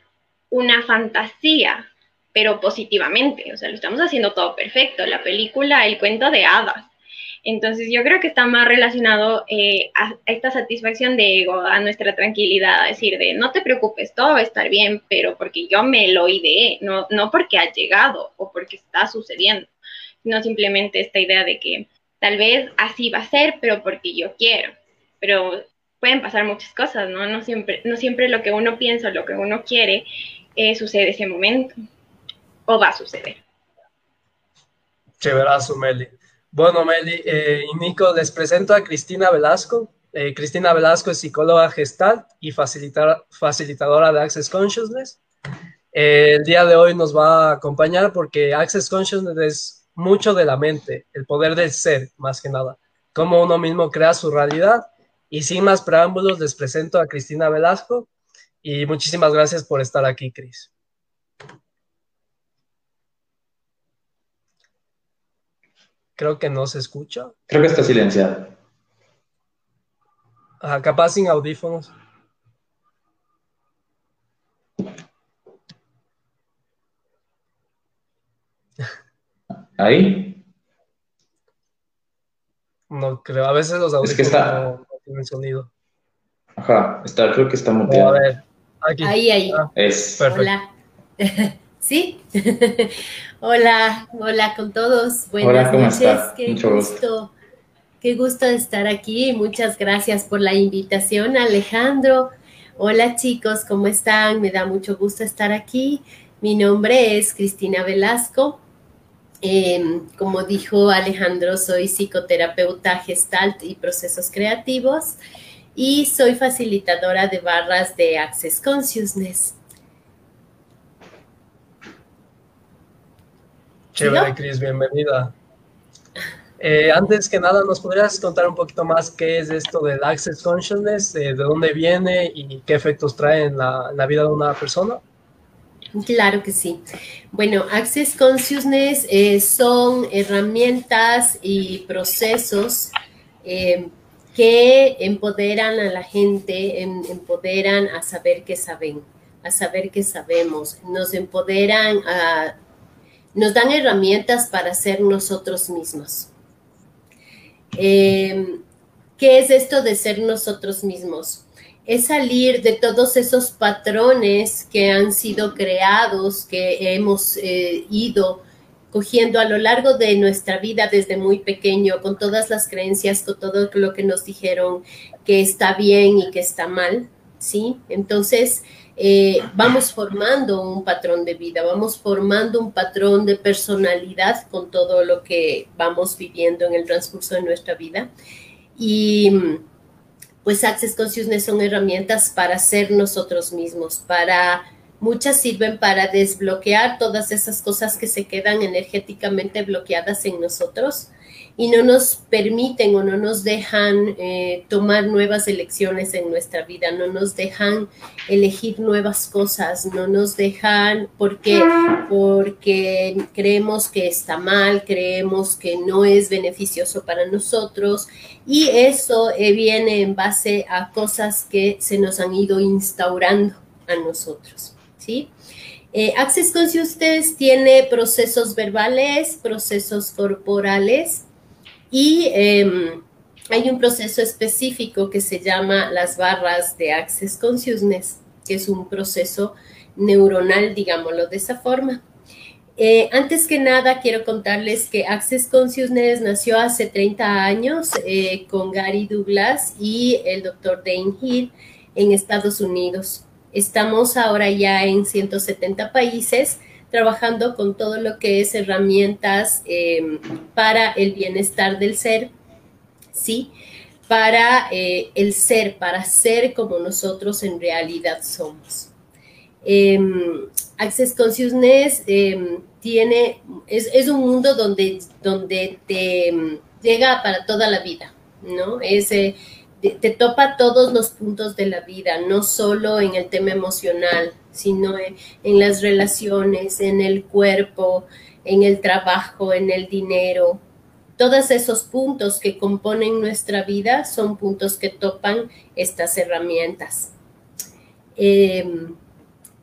una fantasía, pero positivamente, o sea, lo estamos haciendo todo perfecto, la película, el cuento de hadas. Entonces yo creo que está más relacionado eh, a esta satisfacción de ego, a nuestra tranquilidad, a decir de no te preocupes, todo va a estar bien, pero porque yo me lo ideé, no, no porque ha llegado o porque está sucediendo, sino simplemente esta idea de que tal vez así va a ser, pero porque yo quiero. Pero pueden pasar muchas cosas, ¿no? No siempre, no siempre lo que uno piensa, lo que uno quiere, eh, sucede ese momento o va a suceder. Chéverazo, Meli. Bueno, Meli eh, y Nico, les presento a Cristina Velasco. Eh, Cristina Velasco es psicóloga gestal y facilitadora de Access Consciousness. Eh, el día de hoy nos va a acompañar porque Access Consciousness es mucho de la mente, el poder del ser, más que nada, cómo uno mismo crea su realidad. Y sin más preámbulos, les presento a Cristina Velasco y muchísimas gracias por estar aquí, Cris. Creo que no se escucha. Creo que está silenciado. Ajá, capaz sin audífonos. ¿Ahí? No creo, a veces los audífonos es que está... no, no, tienen sonido. Ajá, está, creo que está muteado. a ver, aquí. Ahí, ahí. Ah, es. Perfecto. Hola. ¿Sí? hola, hola con todos. Buenas hola, ¿cómo noches. Está? Qué Mucho gusto. gusto. Qué gusto estar aquí. Muchas gracias por la invitación, Alejandro. Hola chicos, ¿cómo están? Me da mucho gusto estar aquí. Mi nombre es Cristina Velasco. Eh, como dijo Alejandro, soy psicoterapeuta gestalt y procesos creativos y soy facilitadora de barras de Access Consciousness. Chévere, Cris, bienvenida. Eh, antes que nada, ¿nos podrías contar un poquito más qué es esto del Access Consciousness, eh, de dónde viene y qué efectos trae en la, en la vida de una persona? Claro que sí. Bueno, Access Consciousness eh, son herramientas y procesos que empoderan a la gente, em, empoderan a saber que saben, a saber que sabemos, nos empoderan a, nos dan herramientas para ser nosotros mismos. Eh, ¿Qué es esto de ser nosotros mismos? es salir de todos esos patrones que han sido creados, que hemos eh, ido cogiendo a lo largo de nuestra vida desde muy pequeño, con todas las creencias, con todo lo que nos dijeron que está bien y que está mal, ¿sí? Entonces, eh, vamos formando un patrón de vida, vamos formando un patrón de personalidad con todo lo que vamos viviendo en el transcurso de nuestra vida. Y pues Access Consciousness son herramientas para ser nosotros mismos, para Muchas sirven para desbloquear todas esas cosas que se quedan energéticamente bloqueadas en nosotros y no nos permiten o no nos dejan eh, tomar nuevas elecciones en nuestra vida, no nos dejan elegir nuevas cosas, no nos dejan porque, porque creemos que está mal, creemos que no es beneficioso para nosotros y eso eh, viene en base a cosas que se nos han ido instaurando a nosotros, ¿sí? Eh, Access Consciousness tiene procesos verbales, procesos corporales, y em, hay un proceso específico que se llama las barras de Access Consciousness, que es un proceso neuronal, digámoslo de esa forma. Eh, antes que nada, quiero contarles que Access Consciousness nació hace 30 años eh, con Gary Douglas y el doctor Dane Hill en Estados Unidos. Estamos ahora ya en 170 países trabajando con todo lo que es herramientas em, para el bienestar del ser, ¿sí? Para eh, el ser, para ser como nosotros en realidad somos. Em, Access Consciousness em, tiene, es, un mundo donde, donde te llega para toda la vida, ¿no? Es, te, topa todos los puntos de la vida, no solo en el tema emocional, sino en, las relaciones, en el cuerpo, en el trabajo, en el dinero. Todos esos puntos que componen nuestra vida son puntos que topan estas herramientas. Em,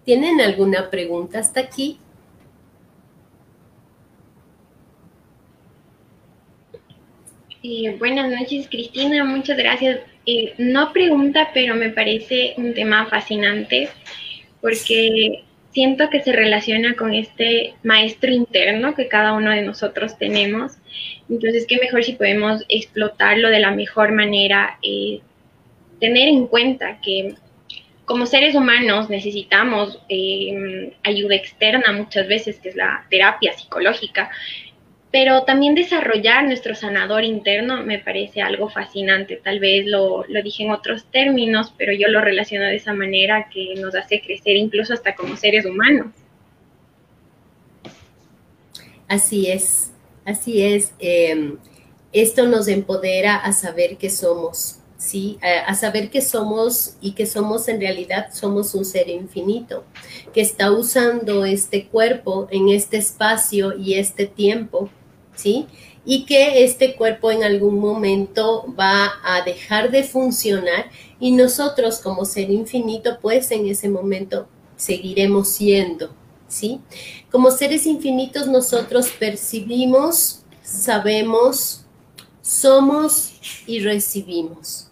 ¿Tienen alguna pregunta hasta aquí? buenas noches, Cristina. Muchas gracias. Eh, no pregunta, pero me parece un tema fascinante porque siento que se relaciona con este maestro interno que cada uno de nosotros tenemos. Entonces, qué mejor si podemos explotarlo de la mejor manera, eh, tener en cuenta que como seres humanos necesitamos eh, ayuda externa muchas veces, que es la terapia psicológica, pero también desarrollar nuestro sanador interno me parece algo fascinante. Tal vez lo, dije en otros términos, pero yo lo relaciono de esa manera que nos hace crecer incluso hasta como seres humanos. Así es, así es. Em, esto nos empodera a saber que somos, ¿sí? A, a, saber que somos y que somos en realidad, somos un ser infinito, que está usando este cuerpo en este espacio y este tiempo Y que este cuerpo en algún momento va a dejar de funcionar y nosotros como ser infinito, pues en ese momento seguiremos siendo, ¿sí? Como seres infinitos nosotros percibimos, sabemos, somos y recibimos.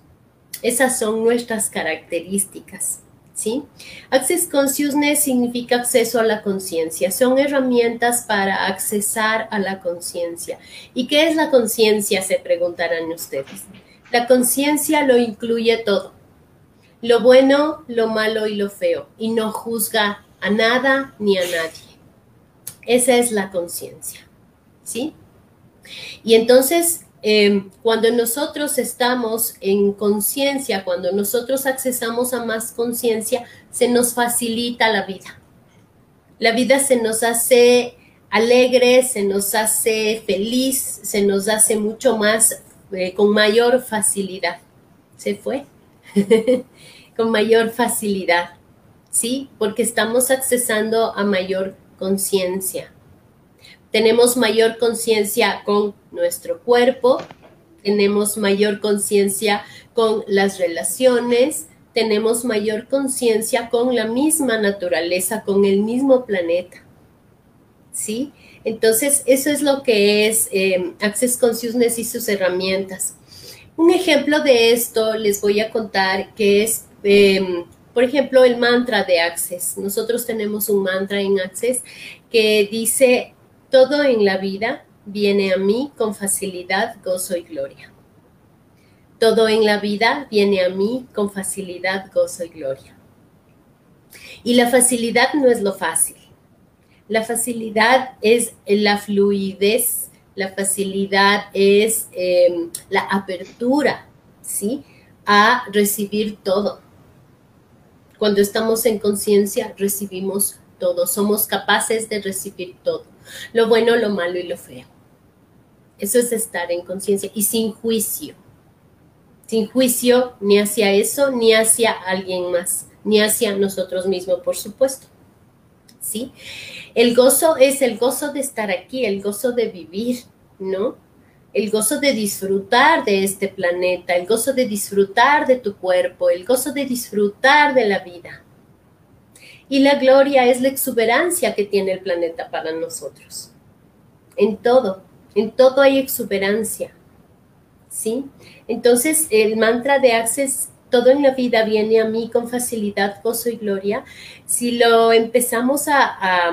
Esas son nuestras características. ¿Sí? Access Consciousness significa acceso a la conciencia. Son herramientas para accesar a la conciencia. ¿Y qué es la conciencia? Se preguntarán ustedes. La conciencia lo incluye todo. Lo bueno, lo malo y lo feo. Y no juzga a nada ni a nadie. Esa es la conciencia. ¿Sí? Y entonces Em, cuando nosotros estamos en conciencia, cuando nosotros accesamos a más conciencia, se nos facilita la vida. La vida se nos hace alegre, se nos hace feliz, se nos hace mucho más, eh, con mayor facilidad. ¿Se fue? con mayor facilidad, ¿sí? Porque estamos accesando a mayor conciencia tenemos mayor conciencia con nuestro cuerpo, tenemos mayor conciencia con las relaciones, tenemos mayor conciencia con la misma naturaleza, con el mismo planeta. ¿Sí? Entonces, eso es lo que es eh, Access Consciousness y sus herramientas. Un ejemplo de esto les voy a contar que es, em, por ejemplo, el mantra de Access. Nosotros tenemos un mantra en Access que dice todo en la vida viene a mí con facilidad, gozo y gloria. Todo en la vida viene a mí con facilidad, gozo y gloria. Y la facilidad no es lo fácil. La facilidad es la fluidez, la facilidad es em, la apertura, ¿sí? A recibir todo. Cuando estamos en conciencia, recibimos todo, somos capaces de recibir todo, lo bueno, lo malo y lo feo. Eso es estar en conciencia y sin juicio. Sin juicio ni hacia eso, ni hacia alguien más, ni hacia nosotros mismos, por supuesto. ¿Sí? El gozo es el gozo de estar aquí, el gozo de vivir, ¿no? El gozo de disfrutar de este planeta, el gozo de disfrutar de tu cuerpo, el gozo de disfrutar de la vida. Y la gloria es la exuberancia que tiene el planeta para nosotros. En todo, en todo hay exuberancia. ¿Sí? Entonces, el mantra de Access, todo en la vida viene a mí con facilidad, gozo y gloria. Si lo empezamos a,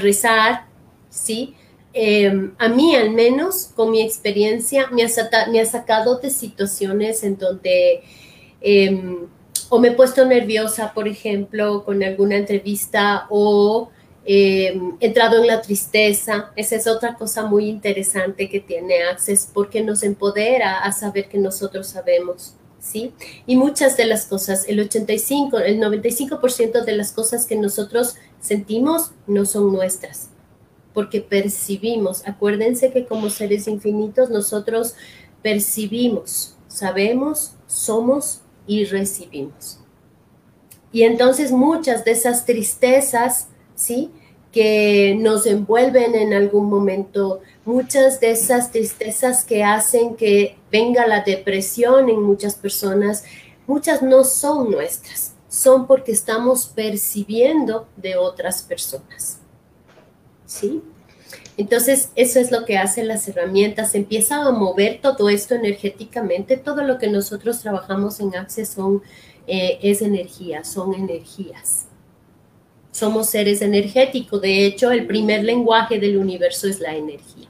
rezar, ¿sí? Em, a mí al menos, con mi experiencia, me ha, sacado de situaciones en donde em, o me he puesto nerviosa, por ejemplo, con alguna entrevista o eh, entrado en la tristeza. Esa es otra cosa muy interesante que tiene Access porque nos empodera a saber que nosotros sabemos. ¿Sí? Y muchas de las cosas, el 85, el 95% de las cosas que nosotros sentimos no son nuestras, porque percibimos. Acuérdense que como seres infinitos nosotros percibimos, sabemos, somos y recibimos. Y entonces muchas de esas tristezas, ¿sí? que nos envuelven en algún momento, muchas de esas tristezas que hacen que venga la depresión en muchas personas, muchas no son nuestras, son porque estamos percibiendo de otras personas. ¿Sí? Entonces, eso es lo que hacen las herramientas. Empieza a mover todo esto energéticamente. Todo lo que nosotros trabajamos en Access son, eh, es energía, son energías. Somos seres energéticos. De hecho, el primer lenguaje del universo es la energía.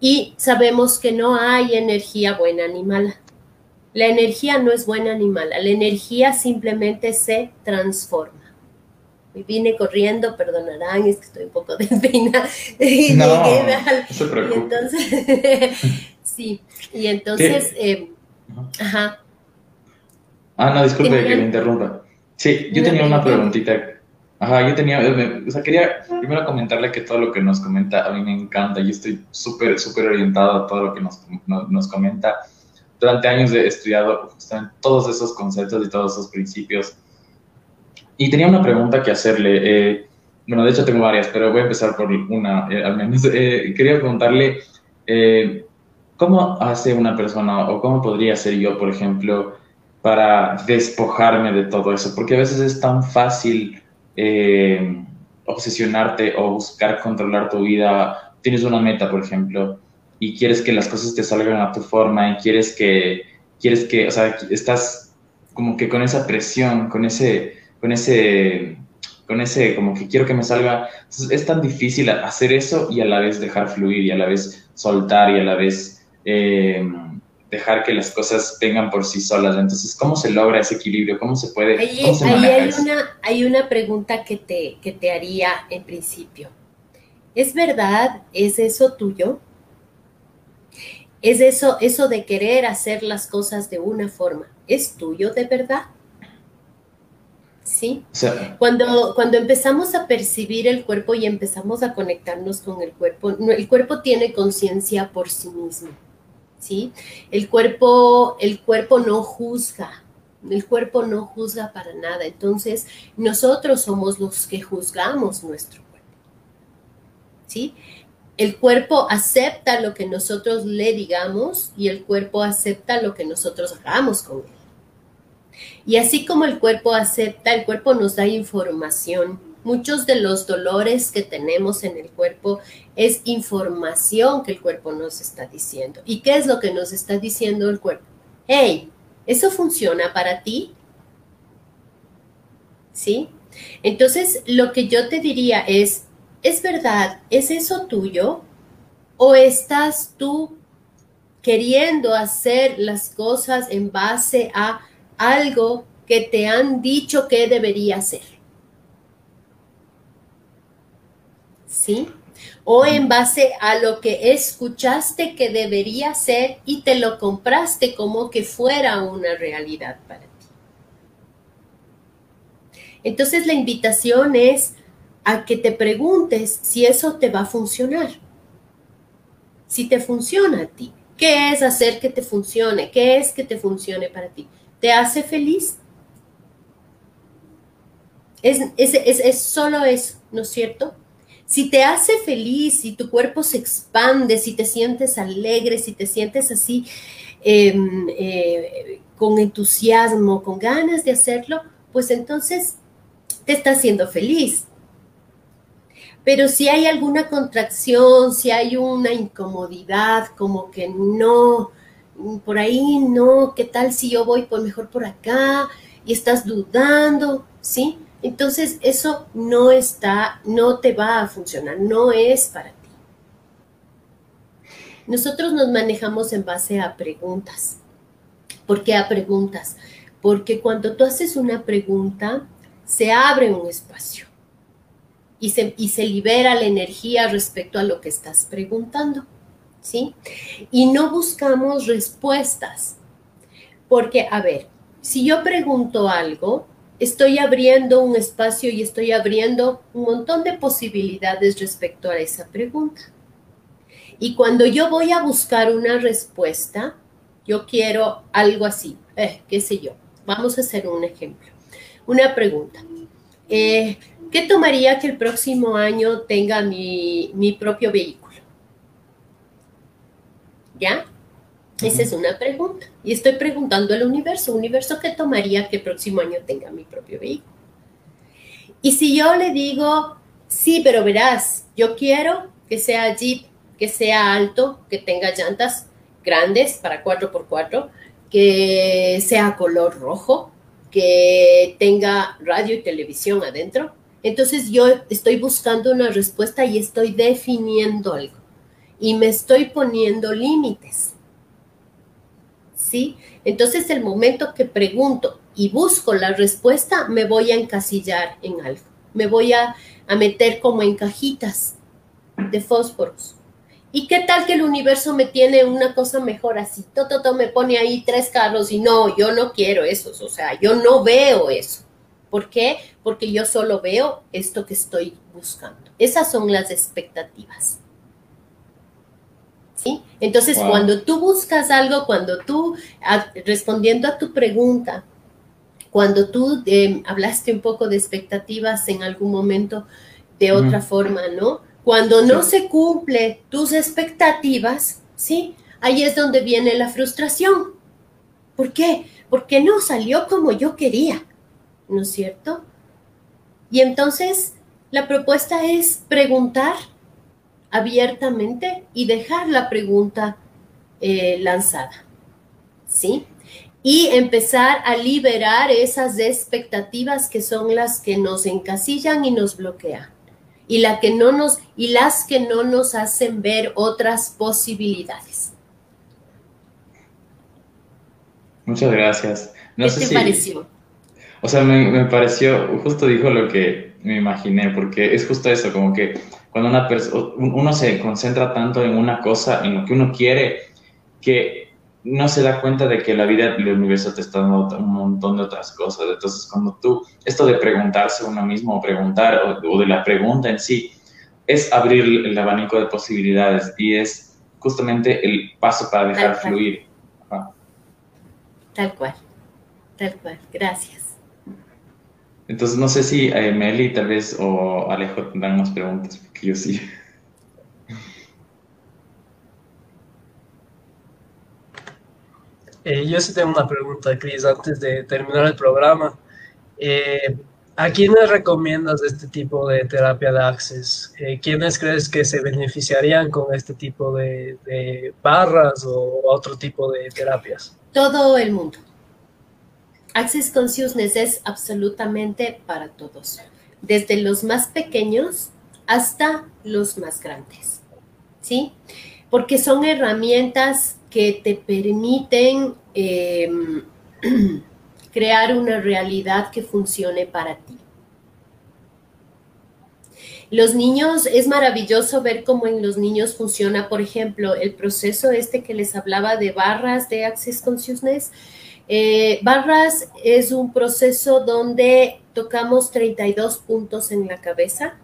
Y sabemos que no hay energía buena ni mala. La energía no es buena ni mala. La energía simplemente se transforma vine corriendo, perdonarán, es que estoy un poco despeinada. Y no, no se preocupe. entonces, sí, y entonces, eh, ajá. Ah, no, disculpe que me interrumpa. Sí, yo tenía una preguntita. Ajá, yo tenía, o sea, quería primero comentarle que todo lo que nos comenta a mí me encanta. Yo estoy súper, súper orientado a todo lo que nos, nos comenta. Durante años he estudiado justamente todos esos conceptos y todos esos principios y tenía una pregunta que hacerle. Eh, bueno, de hecho tengo varias, pero voy a empezar por una, eh, al menos. Eh, quería preguntarle, ¿cómo hace una persona o cómo podría hacer yo, por ejemplo, para despojarme de todo eso? Porque a veces es tan fácil obsesionarte o buscar controlar tu vida. Tienes una meta, por ejemplo, y quieres que las cosas te salgan a tu forma y quieres que, quieres que, o sea, estás como que con esa presión, con ese con ese, con ese, como que quiero que me salga. es tan difícil hacer eso y a la vez dejar fluir y a la vez soltar y a la vez eh, dejar que las cosas vengan por sí solas. Entonces, ¿cómo se logra ese equilibrio? ¿Cómo se puede? Ahí, hay, una, hay una pregunta que te, que te haría en principio. ¿Es verdad? ¿Es eso tuyo? ¿Es eso, eso de querer hacer las cosas de una forma? ¿Es tuyo de verdad? ¿Sí? cuando, cuando empezamos a percibir el cuerpo y empezamos a conectarnos con el cuerpo, el cuerpo tiene conciencia por sí mismo, ¿sí? El cuerpo, el cuerpo no juzga, el cuerpo no juzga para nada, entonces nosotros somos los que juzgamos nuestro cuerpo, ¿sí? El cuerpo acepta lo que nosotros le digamos y el cuerpo acepta lo que nosotros hagamos con él. Y así como el cuerpo acepta, el cuerpo nos da información. Muchos de los dolores que tenemos en el cuerpo es información que el cuerpo nos está diciendo. ¿Y qué es lo que nos está diciendo el cuerpo? Hey, ¿eso funciona para ti? ¿Sí? Entonces, lo que yo te diría es, ¿es verdad? ¿Es eso tuyo? ¿O estás tú queriendo hacer las cosas en base a algo que te han dicho que debería ser. ¿Sí? O en base a lo que escuchaste que debería ser y te lo compraste como que fuera una realidad para ti. Entonces la invitación es a que te preguntes si eso te va a funcionar. Si te funciona a ti. ¿Qué es hacer que te funcione? ¿Qué es que te funcione para ti? ¿Te hace feliz? Es, es, solo eso, ¿no es cierto? Si te hace feliz, si tu cuerpo se expande, si te sientes alegre, si te sientes así em, eh, con entusiasmo, con ganas de hacerlo, pues entonces te está haciendo feliz. Pero si hay alguna contracción, si hay una incomodidad, como que no, por ahí no, ¿qué tal si yo voy por mejor por acá? Y estás dudando, ¿sí? Entonces eso no está, no te va a funcionar, no es para ti. Nosotros nos manejamos en base a preguntas. ¿Por qué a preguntas? Porque cuando tú haces una pregunta, se abre un espacio y se, y se libera la energía respecto a lo que estás preguntando, ¿sí? Y no buscamos respuestas, porque, a ver, si yo pregunto algo, estoy abriendo un espacio y estoy abriendo un montón de posibilidades respecto a esa pregunta. Y cuando yo voy a buscar una respuesta, yo quiero algo así, eh, qué sé yo. Vamos a hacer un ejemplo. Una pregunta. Eh, ¿Qué tomaría que el próximo año tenga mi, propio vehículo? ¿Ya? Esa es una pregunta. Y estoy preguntando al universo, universo, ¿qué tomaría que el próximo año tenga mi propio vehículo? Y si yo le digo, sí, pero verás, yo quiero que sea Jeep, que sea alto, que tenga llantas grandes para 4x4, que sea color rojo, que tenga radio y televisión adentro. Entonces yo estoy buscando una respuesta y estoy definiendo algo y me estoy poniendo límites. ¿Sí? Entonces el momento que pregunto y busco la respuesta, me voy a encasillar en algo. Me voy a, a meter como en cajitas de fósforos. ¿Y qué tal que el universo me tiene una cosa mejor así? Todo, me pone ahí tres carros y no, yo no quiero eso, o sea, yo no veo eso. ¿Por qué? Porque yo solo veo esto que estoy buscando. Esas son las expectativas. ¿Sí? Entonces, cuando tú buscas algo, cuando tú, respondiendo a tu pregunta, cuando tú em, hablaste un poco de expectativas en algún momento de otra forma, ¿no? Cuando no se cumple tus expectativas, ¿sí? Ahí es donde viene la frustración. ¿Por qué? Porque no salió como yo quería, ¿no es cierto? Y entonces la propuesta es preguntar abiertamente y dejar la pregunta eh, lanzada, ¿sí? Y empezar a liberar esas expectativas que son las que nos encasillan y nos bloquean y, la que no nos, y las que no nos hacen ver otras posibilidades. Muchas gracias. ¿Qué te pareció? O sea, me, pareció, justo dijo lo que me imaginé, porque es justo eso, como que cuando una uno se concentra tanto en una cosa, en lo que uno quiere, que no se da cuenta de que la vida y el universo te está dando un montón de otras cosas. Entonces, cuando tú, esto de preguntarse uno mismo o preguntar, o, de la pregunta en sí, es abrir el abanico de posibilidades y es justamente el paso para dejar fluir. Tal cual, tal cual. Gracias. Entonces, no sé si eh, Meli tal vez o Alejo tendrán más preguntas, porque yo sí. Eh, yo sí tengo una pregunta, Cris, antes de terminar el programa. Eh, ¿A quiénes recomiendas este tipo de terapia de Access? Eh, ¿Quiénes crees que se beneficiarían con este tipo de, barras o otro tipo de terapias? Todo el mundo. Access Consciousness es absolutamente para todos, desde los más pequeños hasta los más grandes. ¿Sí? Porque son herramientas que te permiten em, crear una realidad que funcione para ti. Los niños, es maravilloso ver cómo en los niños funciona, por ejemplo, el proceso este que les hablaba de barras de Access Consciousness. Eh, barras es un proceso donde tocamos 32 puntos en la cabeza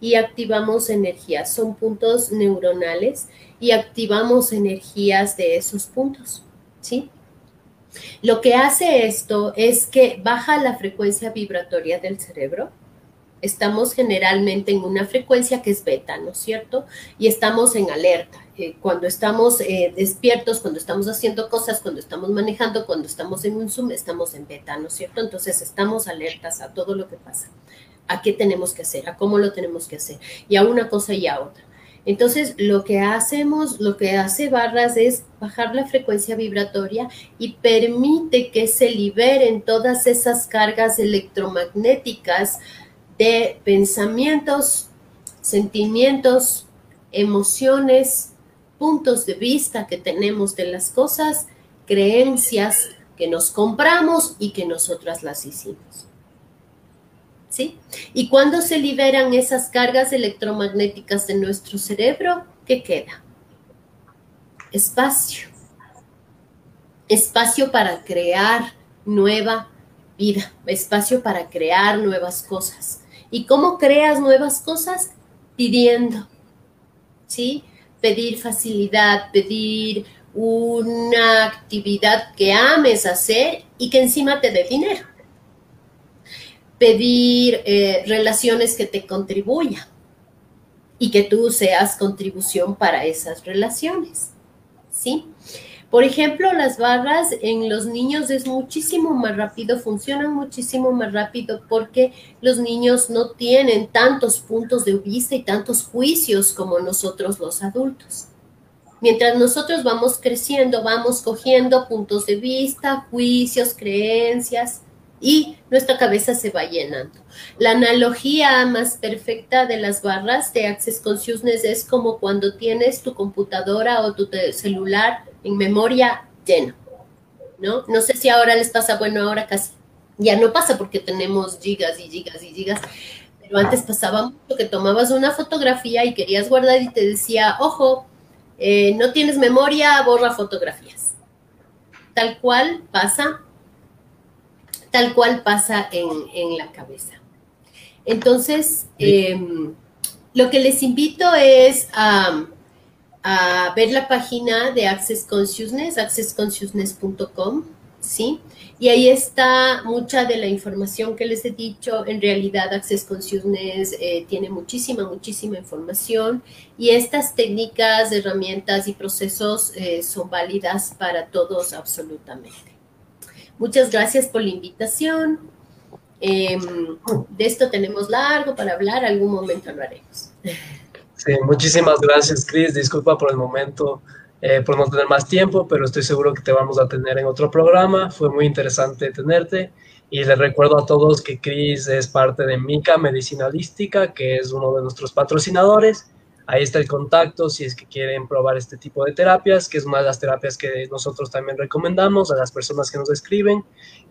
y activamos energías. Son puntos neuronales y activamos energías de esos puntos, ¿sí? Lo que hace esto es que baja la frecuencia vibratoria del cerebro. Estamos generalmente en una frecuencia que es beta, ¿no es cierto? Y estamos en alerta. Cuando estamos eh, despiertos, cuando estamos haciendo cosas, cuando estamos manejando, cuando estamos en un Zoom, estamos en beta, ¿no es cierto? Entonces estamos alertas a todo lo que pasa, a qué tenemos que hacer, a cómo lo tenemos que hacer, y a una cosa y a otra. Entonces, lo que hacemos, lo que hace Barras es bajar la frecuencia vibratoria y permite que se liberen todas esas cargas electromagnéticas de pensamientos, sentimientos, emociones, puntos de vista que tenemos de las cosas, creencias que nos compramos y que nosotras las hicimos. ¿Sí? Y cuando se liberan esas cargas electromagnéticas de nuestro cerebro, ¿qué queda? Espacio. Espacio para crear nueva vida, espacio para crear nuevas cosas. ¿Y cómo creas nuevas cosas? Pidiendo. ¿Sí? Pedir facilidad, pedir una actividad que ames hacer y que encima te dé dinero. Pedir eh, relaciones que te contribuyan y que tú seas contribución para esas relaciones. ¿Sí? Por ejemplo, las barras en los niños es muchísimo más rápido, funcionan muchísimo más rápido porque los niños no tienen tantos puntos de vista y tantos juicios como nosotros los adultos. Mientras nosotros vamos creciendo, vamos cogiendo puntos de vista, juicios, creencias y nuestra cabeza se va llenando. La analogía más perfecta de las barras de Access Consciousness es como cuando tienes tu computadora o tu celular en memoria lleno, ¿no? No sé si ahora les pasa, bueno, ahora casi ya no pasa porque tenemos gigas y gigas y gigas, pero antes pasaba mucho que tomabas una fotografía y querías guardar y te decía, ojo, eh, no tienes memoria, borra fotografías. Tal cual pasa, tal cual pasa en, la cabeza. Entonces, em, lo que les invito es a a ver la página de Access Consciousness, accessconsciousness.com, ¿sí? Y ahí está mucha de la información que les he dicho. En realidad, Access Consciousness eh, tiene muchísima, muchísima información y estas técnicas, herramientas y procesos eh, son válidas para todos absolutamente. Muchas gracias por la invitación. Em, de esto tenemos largo para hablar, algún momento lo haremos. Sí, muchísimas gracias, Chris. Disculpa por el momento, eh, por no tener más tiempo, pero estoy seguro que te vamos a tener en otro programa. Fue muy interesante tenerte. Y les recuerdo a todos que Chris es parte de Mica Medicinalística, que es uno de nuestros patrocinadores. Ahí está el contacto si es que quieren probar este tipo de terapias, que es una de las terapias que nosotros también recomendamos a las personas que nos escriben,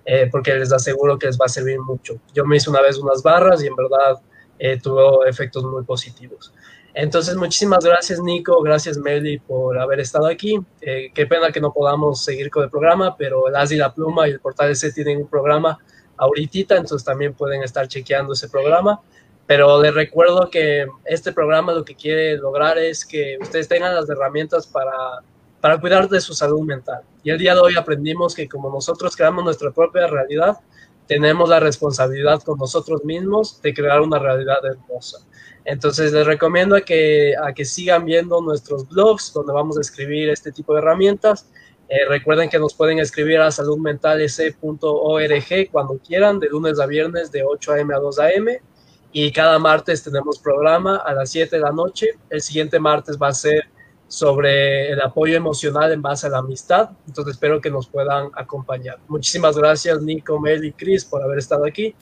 eh, porque les aseguro que les va a servir mucho. Yo me hice una vez unas barras y en verdad eh, tuvo efectos muy positivos. Entonces, muchísimas gracias, Nico. Gracias, Meli, por haber estado aquí. Eh, qué pena que no podamos seguir con el programa, pero el As y la Pluma y el Portal C tienen un programa ahorita, entonces también pueden estar chequeando ese programa. Pero les recuerdo que este programa lo que quiere lograr es que ustedes tengan las herramientas para, para cuidar de su salud mental. Y el día de hoy aprendimos que como nosotros creamos nuestra propia realidad, tenemos la responsabilidad con nosotros mismos de crear una realidad hermosa. Entonces les recomiendo que sigan viendo nuestros blogs donde vamos a escribir este tipo de herramientas. Eh, recuerden que nos pueden escribir a saludmentalec.org cuando quieran, de lunes a viernes de 8 a.m. a 2 a.m. Y cada martes tenemos programa a las 7 de la noche. El siguiente martes va a ser sobre el apoyo emocional en base a la amistad. Entonces espero que nos puedan acompañar. Muchísimas gracias Nico, Mel y Chris por haber estado aquí.